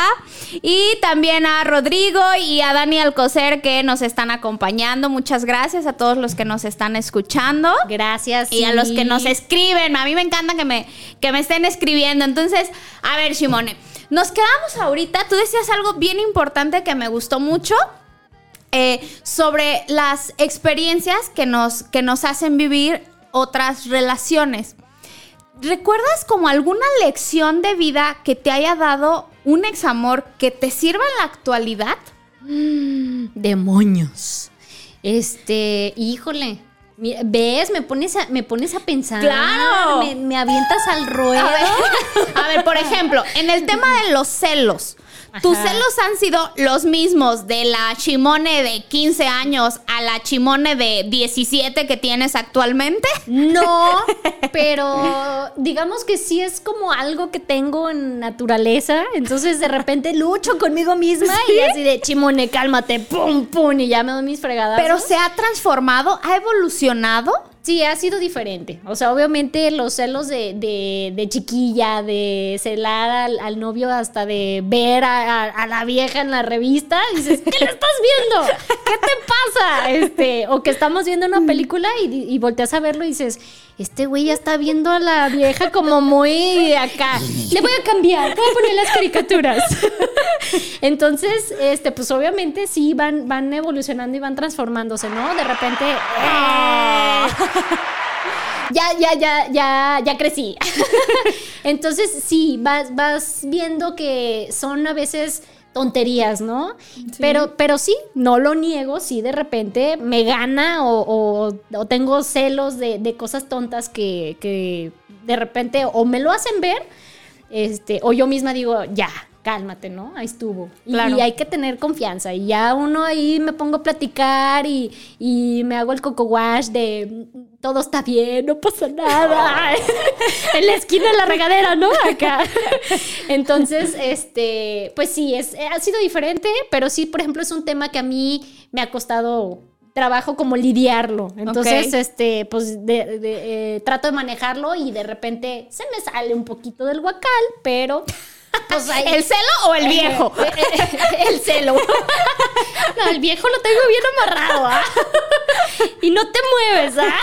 Y también a Rodrigo y a Dani Alcocer que nos están acompañando. Muchas gracias a todos los que nos están escuchando. Gracias. Y a los que nos escriben. A mí me encanta que me, que me estén escribiendo. Entonces, a ver, Shimone. Nos quedamos ahorita. Tú decías algo bien importante que me gustó mucho. Eh, sobre las experiencias que nos, que nos hacen vivir otras relaciones. ¿Recuerdas como alguna lección de vida que te haya dado un examor que te sirva en la actualidad? Demonios. Este, híjole. ¿Ves? Me pones a, me pones a pensar. ¡Claro! Me, me avientas al ruedo. A ver, a ver, por ejemplo, en el tema de los celos. ¿Tus celos han sido los mismos de la chimone de 15 años a la chimone de 17 que tienes actualmente? No, pero digamos que sí es como algo que tengo en naturaleza. Entonces de repente lucho conmigo misma y así de chimone, cálmate, pum, pum, y ya me doy mis fregadas. Pero se ha transformado, ha evolucionado. Sí, ha sido diferente. O sea, obviamente los celos de, de- de chiquilla, de celar al, al novio hasta de ver a, a- la vieja en la revista, dices, ¿qué le estás viendo? ¿Qué te pasa? Este, o que estamos viendo una película y, y volteas a verlo y dices, este güey ya está viendo a la vieja como muy acá. Le voy a cambiar, voy a poner las caricaturas. Entonces, este, pues obviamente sí van, van evolucionando y van transformándose, ¿no? De repente. ¡eh! ya, ya, ya, ya, ya crecí. Entonces, sí, vas, vas viendo que son a veces tonterías, ¿no? Pero, pero sí, no lo niego, sí, de repente me gana o, o- o tengo celos de, de cosas tontas que, que de repente o me lo hacen ver, este, o yo misma digo, ya, cálmate, ¿no? Ahí estuvo. Y, Claro. y hay que tener confianza. Y ya uno ahí me pongo a platicar y, y me hago el coco wash de "Mm, todo está bien, no pasa nada. en la esquina de la regadera, ¿no? Acá. Entonces, este, pues sí, es, ha sido diferente, pero sí, por ejemplo, es un tema que a mí me ha costado trabajo como lidiarlo. Entonces, este, pues de- de, eh, trato de manejarlo y de repente se me sale un poquito del guacal, pero pues ahí... ¿El celo o el viejo? Eh, eh, el celo. No, el viejo lo tengo bien amarrado, ¿ah? Y no te mueves, ¿ah?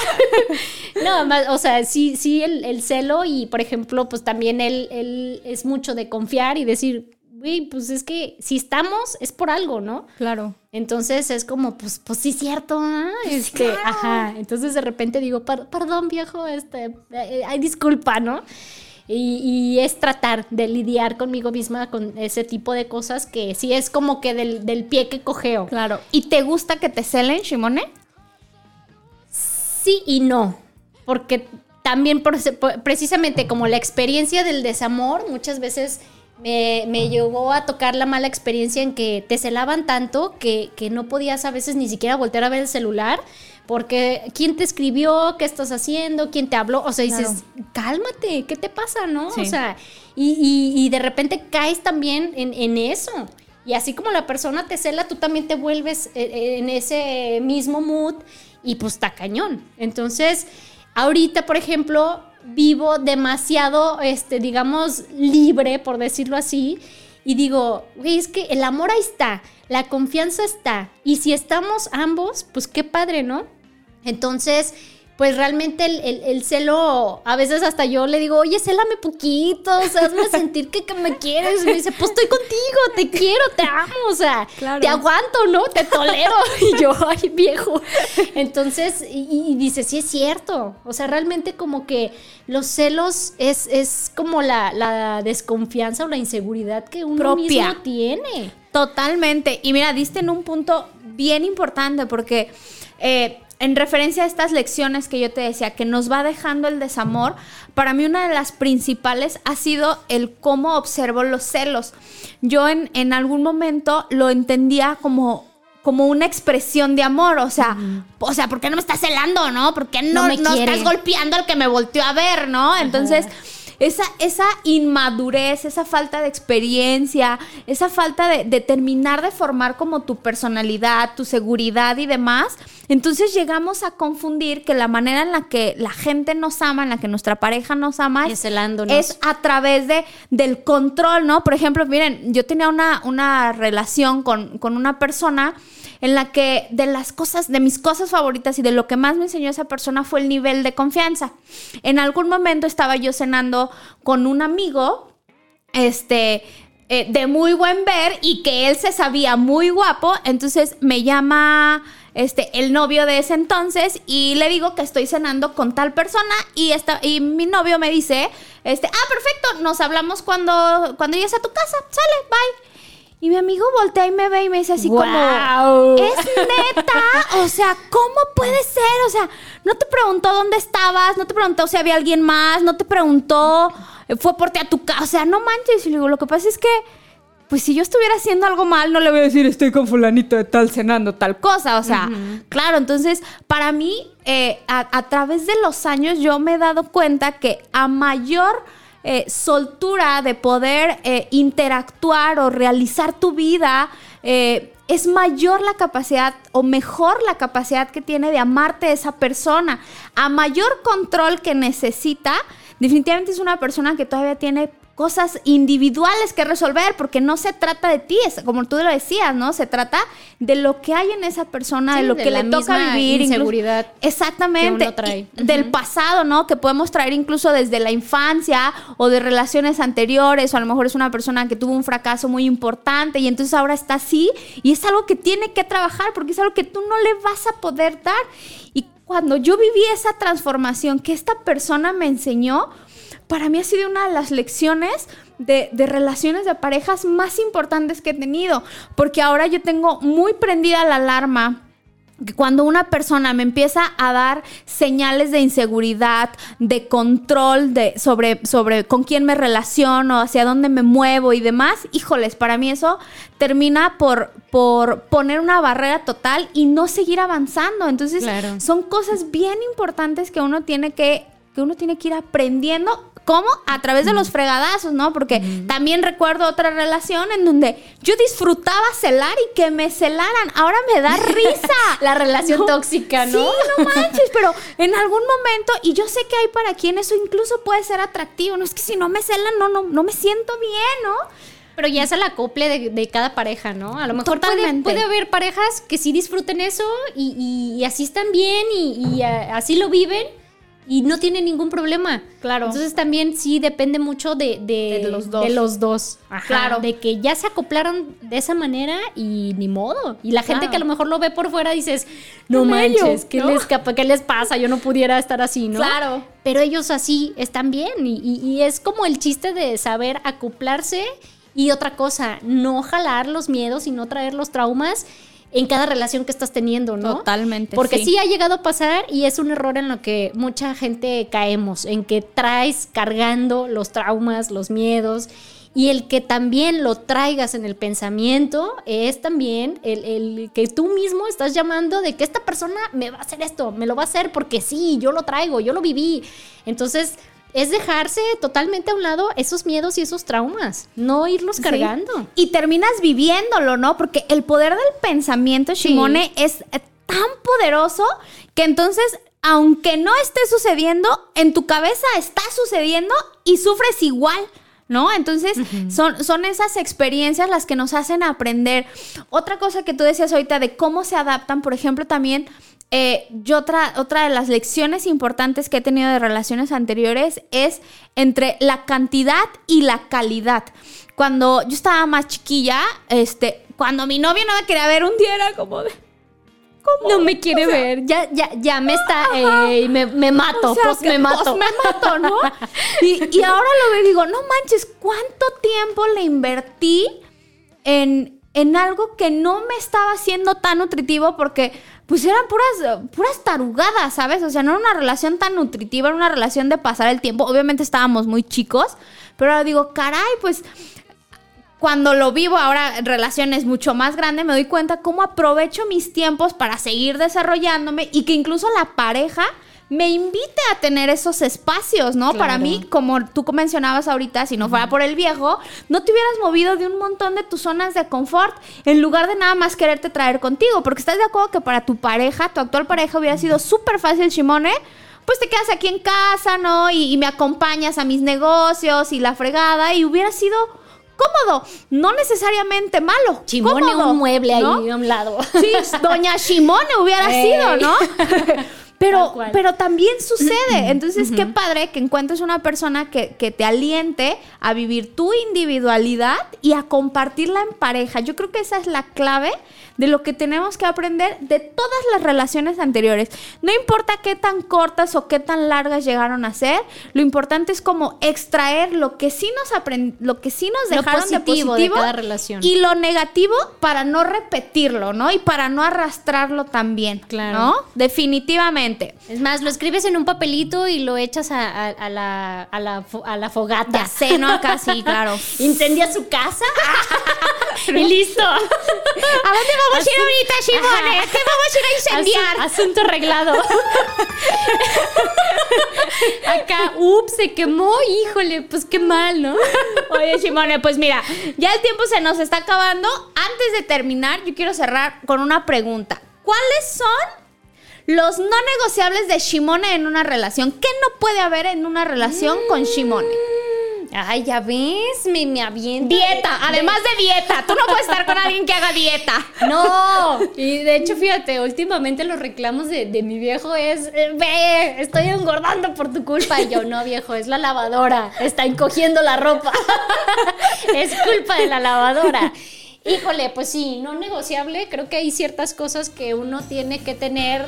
No, más, o sea, sí, sí, el, el celo y, por ejemplo, pues también él, él es mucho de confiar y decir, güey, pues es que si estamos es por algo, ¿no? Claro. Entonces es como, pues, pues sí, cierto, ¿ah? Este, ajá. Entonces de repente digo, "Per- perdón, viejo, este, eh, ay, disculpa, ¿no? Y, y es tratar de lidiar conmigo misma con ese tipo de cosas que sí es como que del, del pie que cojeo. Claro. ¿Y te gusta que te celen, Shimone? Sí y no, porque también por- precisamente como la experiencia del desamor muchas veces me, me llegó a tocar la mala experiencia en que te celaban tanto que, que no podías a veces ni siquiera voltear a ver el celular. Porque quién te escribió, qué estás haciendo, quién te habló, o sea, dices, cálmate, ¿qué te pasa, no? Sí. O sea, y, y- y de repente caes también en, en eso. Y así como la persona te cela, tú también te vuelves eh, eh, en ese mismo mood y pues está cañón. Entonces, ahorita, por ejemplo, vivo demasiado, este, digamos, libre, por decirlo así, y digo, güey, es que el amor ahí está, la confianza está, y si estamos ambos, pues qué padre, ¿no? Entonces, pues realmente el, el- el celo, a veces hasta yo le digo, oye, célame poquito, o sea, hazme sentir que, que me quieres. Y me dice, pues estoy contigo, te quiero, te amo, o sea, Claro. te aguanto, ¿no? Te tolero. Y yo, ay, viejo. Entonces, y, y dice, sí es cierto. O sea, realmente como que los celos es, es como la, la desconfianza o la inseguridad que uno Propia. mismo tiene. Totalmente. Y mira, diste en un punto bien importante porque eh, en referencia a estas lecciones que yo te decía, que nos va dejando el desamor, para mí una de las principales ha sido el cómo observo los celos. Yo en, en algún momento lo entendía como como una expresión de amor, o sea, o sea, ¿por qué no me estás celando, no? ¿Por qué no, No me no estás golpeando al que me volteó a ver, no? Entonces, esa, esa inmadurez, esa falta de experiencia, esa falta de, de terminar de formar como tu personalidad, tu seguridad y demás, entonces llegamos a confundir que la manera en la que la gente nos ama, en la que nuestra pareja nos ama, Es es a través de, del control, ¿no? Por ejemplo, miren, yo tenía una, una relación con, con una persona en la que de las cosas, de mis cosas favoritas y de lo que más me enseñó esa persona fue el nivel de confianza. En algún momento estaba yo cenando con un amigo, este, eh, de muy buen ver y que él se sabía muy guapo, entonces me llama este el novio de ese entonces y le digo que estoy cenando con tal persona y esta y mi novio me dice, este, "Ah, perfecto, nos hablamos cuando cuando llegues a tu casa. Sale, bye." Y mi amigo voltea y me ve y me dice así ¡Guau! como, ¿es neta? O sea, ¿cómo puede ser? O sea, no te preguntó dónde estabas, no te preguntó si había alguien más, no te preguntó, fue por ti a tu casa. O sea, no manches. Y le digo, lo que pasa es que, pues si yo estuviera haciendo algo mal, no le voy a decir, estoy con fulanito de tal cenando tal cosa. O sea, claro, entonces, para mí, eh, a, a través de los años, yo me he dado cuenta que a mayor eh, soltura de poder eh, interactuar o realizar tu vida, eh, es mayor la capacidad o mejor la capacidad que tiene de amarte esa persona. A mayor control que necesita, definitivamente es una persona que todavía tiene cosas individuales que resolver, porque no se trata de ti, es como tú lo decías, ¿no? Se trata de lo que hay en esa persona, Sí, de lo de que le toca vivir. incluso- inseguridad Exactamente. que uno trae. Del pasado, ¿no? Que podemos traer incluso desde la infancia o de relaciones anteriores, o a lo mejor es una persona que tuvo un fracaso muy importante y entonces ahora está así y es algo que tiene que trabajar porque es algo que tú no le vas a poder dar. Y cuando yo viví esa transformación que esta persona me enseñó, para mí ha sido una de las lecciones de, de relaciones de parejas más importantes que he tenido, porque ahora yo tengo muy prendida la alarma que cuando una persona me empieza a dar señales de inseguridad, de control de sobre sobre con quién me relaciono, hacia dónde me muevo y demás, híjoles, para mí eso termina por por poner una barrera total y no seguir avanzando. Entonces, Claro. son cosas bien importantes que uno tiene que que uno tiene que ir aprendiendo ¿Cómo? A través de los fregadazos, ¿no? Porque también recuerdo otra relación en donde yo disfrutaba celar y que me celaran. Ahora me da risa. La relación tóxica, ¿no? Sí, no manches, pero en algún momento, y yo sé que hay para quien eso incluso puede ser atractivo, no es que si no me celan, no, no, no me siento bien, ¿no? Pero ya es el acople de, de cada pareja, ¿no? A lo mejor puede, Totalmente. puede haber parejas que sí disfruten eso y, y- y así están bien y, y, así lo viven y no tienen ningún problema. Claro. Entonces también sí depende mucho de, de, De los dos. de los dos. Ajá, Claro. De que ya se acoplaron de esa manera y ni modo. Y la gente Claro. que a lo mejor lo ve por fuera dices, no manches, ¿qué, ¿no? les, ¿qué les pasa? Yo no pudiera estar así, ¿no? Claro. Pero ellos así están bien y, y- y es como el chiste de saber acoplarse y otra cosa, no jalar los miedos y no traer los traumas en cada relación que estás teniendo, ¿no? Totalmente, Porque sí. sí. ha llegado a pasar y es un error en lo que mucha gente caemos, en que traes cargando los traumas, los miedos. Y el que también lo traigas en el pensamiento es también el, el que tú mismo estás llamando de que esta persona me va a hacer esto, me lo va a hacer porque sí, yo lo traigo, yo lo viví. Entonces, es dejarse totalmente a un lado esos miedos y esos traumas, no irlos Sí. cargando. Y terminas viviéndolo, ¿no? Porque el poder del pensamiento, Shimone, es eh, tan poderoso que entonces, aunque no esté sucediendo, en tu cabeza está sucediendo y sufres igual. ¿No? Entonces, son, son esas experiencias las que nos hacen aprender. Otra cosa que tú decías ahorita de cómo se adaptan, por ejemplo, también eh, yo otra, otra de las lecciones importantes que he tenido de relaciones anteriores es entre la cantidad y la calidad. Cuando yo estaba más chiquilla, este, cuando mi novio no me quería ver un día era como de... ¿Cómo? No me quiere ver, ya, ya, ya me está, me, me mato, O sea, pues me mato. pues, me mato, ¿no? Y, y ahora lo veo y digo, no manches, ¿cuánto tiempo le invertí en, en algo que no me estaba haciendo tan nutritivo? Porque pues eran puras, puras tarugadas, ¿sabes? O sea, no era una relación tan nutritiva, era una relación de pasar el tiempo. Obviamente estábamos muy chicos, pero ahora digo, caray, pues cuando lo vivo ahora en relaciones mucho más grandes, me doy cuenta cómo aprovecho mis tiempos para seguir desarrollándome y que incluso la pareja me invite a tener esos espacios, ¿no? Para mí, como tú mencionabas ahorita, si no fuera por el viejo, no te hubieras movido de un montón de tus zonas de confort en lugar de nada más quererte traer contigo, porque estás de acuerdo que para tu pareja, tu actual pareja, hubiera sido súper fácil, Shimone, pues te quedas aquí en casa, ¿no? Y, y me acompañas a mis negocios y la fregada, y hubiera sido cómodo, no necesariamente malo. Chimone cómodo, un mueble ¿no? ahí a un lado. Sí, doña Shimone hubiera sido, ¿no? Pero, pero también sucede. Entonces, qué padre que encuentres una persona que, que te aliente a vivir tu individualidad y a compartirla en pareja. Yo creo que esa es la clave de lo que tenemos que aprender de todas las relaciones anteriores. No importa qué tan cortas o qué tan largas llegaron a ser, lo importante es como extraer lo que sí nos lo que sí nos Lo dejaron positivo de de positivo cada relación. y lo negativo para no repetirlo, ¿no? Y para no arrastrarlo también, Claro. ¿no? Definitivamente. Es más, lo escribes en un papelito y lo echas a, a- a la, a, la, fo- a la fogata. Ya sé, ¿no? Acá sí, claro. Incendia su casa y listo. ¿A dónde vamos a ir ahorita, Shimone? ¿Qué vamos a ir a incendiar? Asu- asunto arreglado. Acá, ups, se quemó, híjole, pues qué mal, ¿no? Oye, Shimone, pues mira, ya el tiempo se nos está acabando. Antes de terminar, yo quiero cerrar con una pregunta. ¿Cuáles son los no negociables de Shimone en una relación? ¿Qué no puede haber en una relación con Shimone? Ay, ya ves, me, me aviento. Dieta, además de dieta. Tú no puedes estar con alguien que haga dieta. No, y de hecho, fíjate, últimamente los reclamos de, de mi viejo es, eh, ve, estoy engordando por tu culpa. Y yo, no, viejo, es la lavadora, está encogiendo la ropa. es culpa de la lavadora. Híjole, pues sí, no negociable, creo que hay ciertas cosas que uno tiene que tener,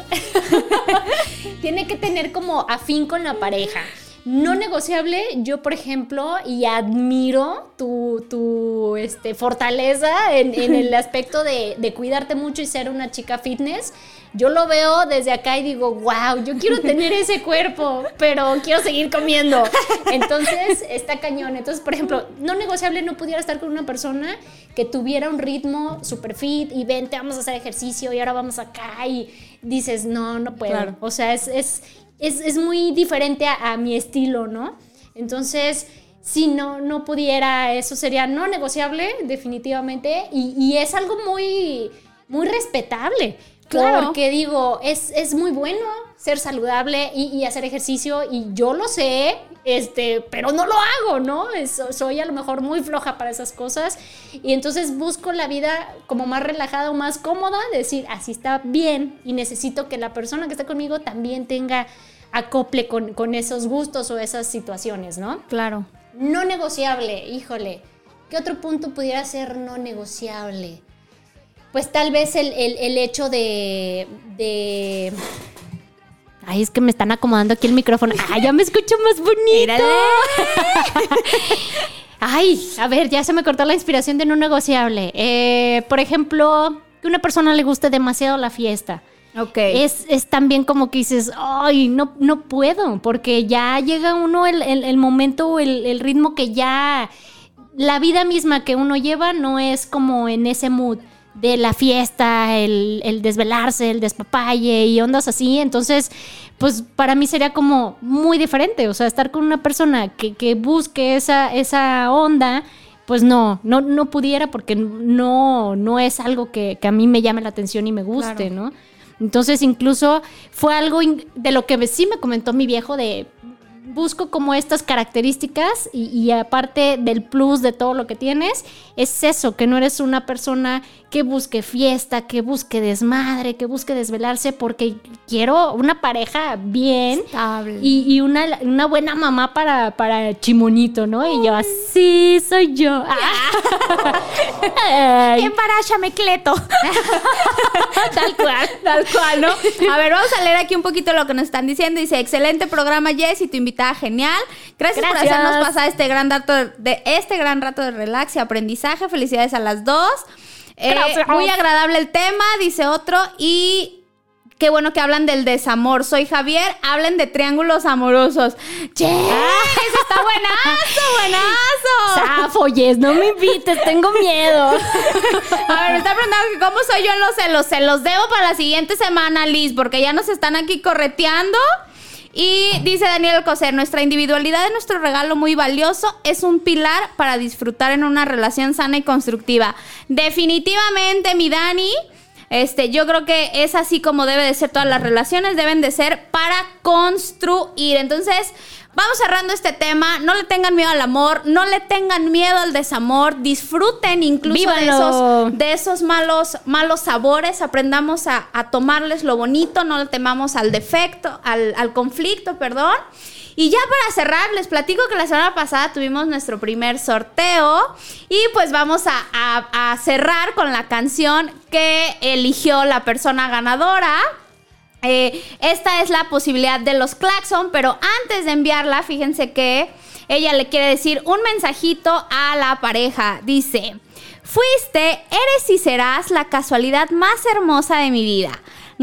tiene que tener como afín con la pareja. No negociable, yo por ejemplo, y admiro tu, tu este, fortaleza en, en el aspecto de, de cuidarte mucho y ser una chica fitness. Yo lo veo desde acá y digo, wow, yo quiero tener ese cuerpo, pero quiero seguir comiendo. Entonces, está cañón. Entonces, por ejemplo, no negociable, no pudiera estar con una persona que tuviera un ritmo super fit y vente, vamos a hacer ejercicio y ahora vamos acá y dices, no, no puedo. Claro. O sea, es, es, es, es muy diferente a, a mi estilo, ¿no? Entonces, si no, no pudiera, eso sería no negociable, definitivamente, y, y es algo muy, muy respetable. Claro. Porque digo, es, es muy bueno ser saludable y, y hacer ejercicio, y yo lo sé, este, pero no lo hago, ¿no? Es- soy a lo mejor muy floja para esas cosas, y entonces busco la vida como más relajada o más cómoda, decir, así está bien, y necesito que la persona que está conmigo también tenga acople con, con esos gustos o esas situaciones, ¿no? Claro. No negociable, híjole. ¿Qué otro punto pudiera ser no negociable? Pues tal vez el, el- el hecho de, de... Ay, es que me están acomodando aquí el micrófono. Ay, ya me escucho más bonito. Ay, a ver, ya se me cortó la inspiración de no negociable. Eh, por ejemplo, que una persona le guste demasiado la fiesta. Ok. Es, es también como que dices, ay, no, no puedo, porque ya llega uno el, el- el momento, el, el ritmo que ya la vida misma que uno lleva no es como en ese mood de la fiesta, el, el desvelarse, el despapalle y ondas así. Entonces, pues para mí sería como muy diferente. O sea, estar con una persona que, que busque esa, esa onda, pues no, no, no pudiera porque no, no es algo que, que a mí me llame la atención y me guste, Claro. ¿no? Entonces, incluso fue algo de lo que sí me comentó mi viejo de busco como estas características y, y aparte del plus de todo lo que tienes, es eso, que no eres una persona que busque fiesta, que busque desmadre, que busque desvelarse, porque quiero una pareja bien Estable. y, y una, una buena mamá para, para Chimonito, ¿no? Y yo, así soy yo. Ay, Embaráchame, Cleto. tal cual. Tal cual, ¿no? A ver, vamos a leer aquí un poquito lo que nos están diciendo. Dice, excelente programa, Jess, y tu invitada genial. Gracias, por hacernos pasar este gran rato de, este gran rato de relax y aprendizaje. Felicidades a las dos. Eh, muy agradable el tema, dice otro. Y qué bueno que hablan del desamor. Soy Javier, hablen de triángulos amorosos. ¡Che! ¡Eso está buenazo, buenazo! Zafo, Yes, no me invites, tengo miedo. A ver, me está preguntando que cómo soy yo en los celos. Se los debo para la siguiente semana, Liz, porque ya nos están aquí correteando. Y dice Daniel Alcocer, nuestra individualidad es nuestro regalo muy valioso, es un pilar para disfrutar en una relación sana y constructiva. Definitivamente, mi Dani, este, yo creo que es así como debe de ser todas las relaciones, deben de ser para construir. Entonces, vamos cerrando este tema, no le tengan miedo al amor, no le tengan miedo al desamor, disfruten incluso de esos, de esos malos, malos sabores, aprendamos a, a tomarles lo bonito, no le temamos al defecto, al, al conflicto, perdón. Y ya para cerrar, les platico que la semana pasada tuvimos nuestro primer sorteo y pues vamos a, a- a cerrar con la canción que eligió la persona ganadora. Eh, esta es la posibilidad de los claxon, pero antes de enviarla, fíjense que ella le quiere decir un mensajito a la pareja. Dice, fuiste, eres y serás la casualidad más hermosa de mi vida.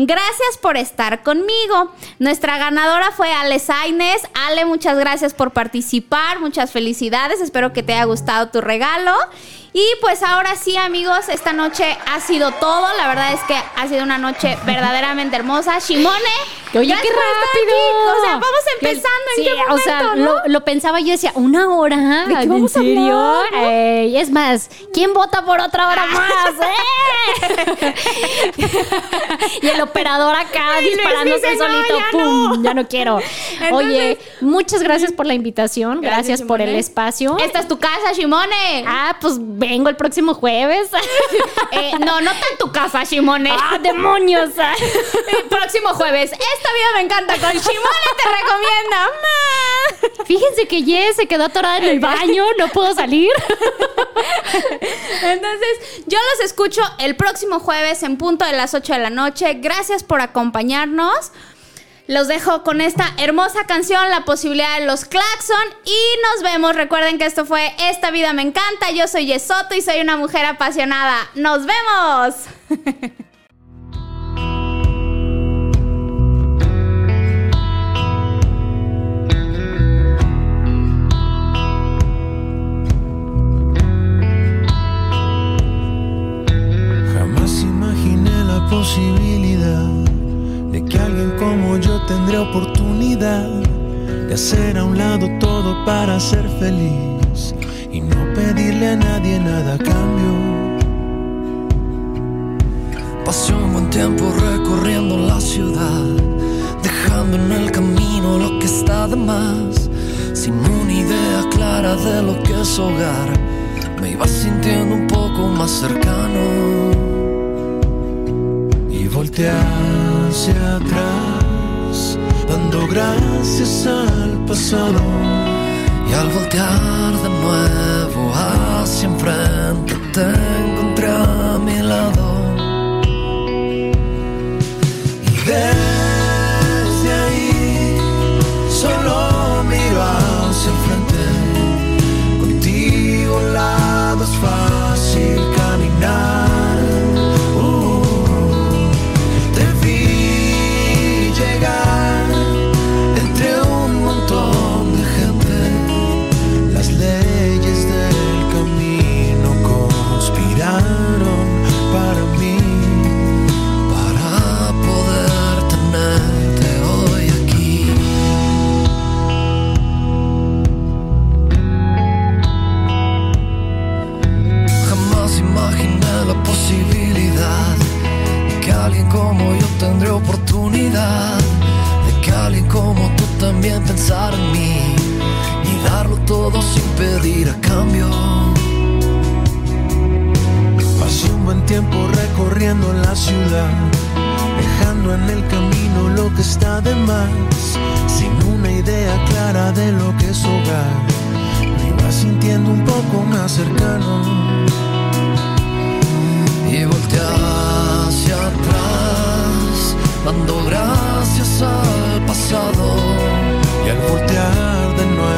Gracias por estar conmigo. Nuestra ganadora fue Ale Sainez. Ale, muchas gracias por participar. Muchas felicidades. Espero que te haya gustado tu regalo. Y pues ahora sí, amigos, esta noche ha sido todo. La verdad es que ha sido una noche verdaderamente hermosa. Shimone, Oye, qué rápido. O sea, vamos empezando. ¿En Sí, qué momento, o sea, no? lo, lo pensaba yo decía, ¿una hora? ¿De qué ¿En vamos a serio? hablar, no? Ey, es más, ¿quién vota por otra hora más? eh? y el operador acá disparándose dice, "No, solito. ya ¡Pum! no". Ya no quiero. Oye, muchas gracias por la invitación. Gracias, Gracias, por el espacio. Esta es tu casa, Shimone. Ah, pues vengo el próximo jueves. Eh, no, no está en tu casa, Shimone. ¡Ah, demonios! El próximo jueves. Esta vida me encanta. Con Shimone te recomienda. Ma. Fíjense que Jess se quedó atorada en el baño, no puedo salir. Entonces, yo los escucho el próximo jueves en punto de las 8 de la noche. Gracias por acompañarnos. Los dejo con esta hermosa canción, La posibilidad de los Claxon. Y nos vemos. Recuerden que esto fue Esta vida me encanta. Yo soy Yesoto y soy una mujer apasionada. ¡Nos vemos! tendría oportunidad de hacer a un lado todo para ser feliz y no pedirle a nadie nada a cambio. Pasé un buen tiempo recorriendo la ciudad, dejando en el camino lo que está de más, sin una idea clara de lo que es hogar. Me iba sintiendo un poco más cercano Y volteé hacia atrás, dando gracias al pasado. y al voltear de nuevo hacia enfrente te encontré a mi lado. Y desde ahí solo miro hacia el frente. Contigo a un lado de que alguien como tú también pensara en mí y darlo todo sin pedir a cambio. Pasé un buen tiempo recorriendo la ciudad, dejando en el camino lo que está de más, sin una idea clara de lo que es hogar. Me iba sintiendo un poco más cercano. y volteé hacia atrás, dando gracias al pasado. Y al voltear de nuevo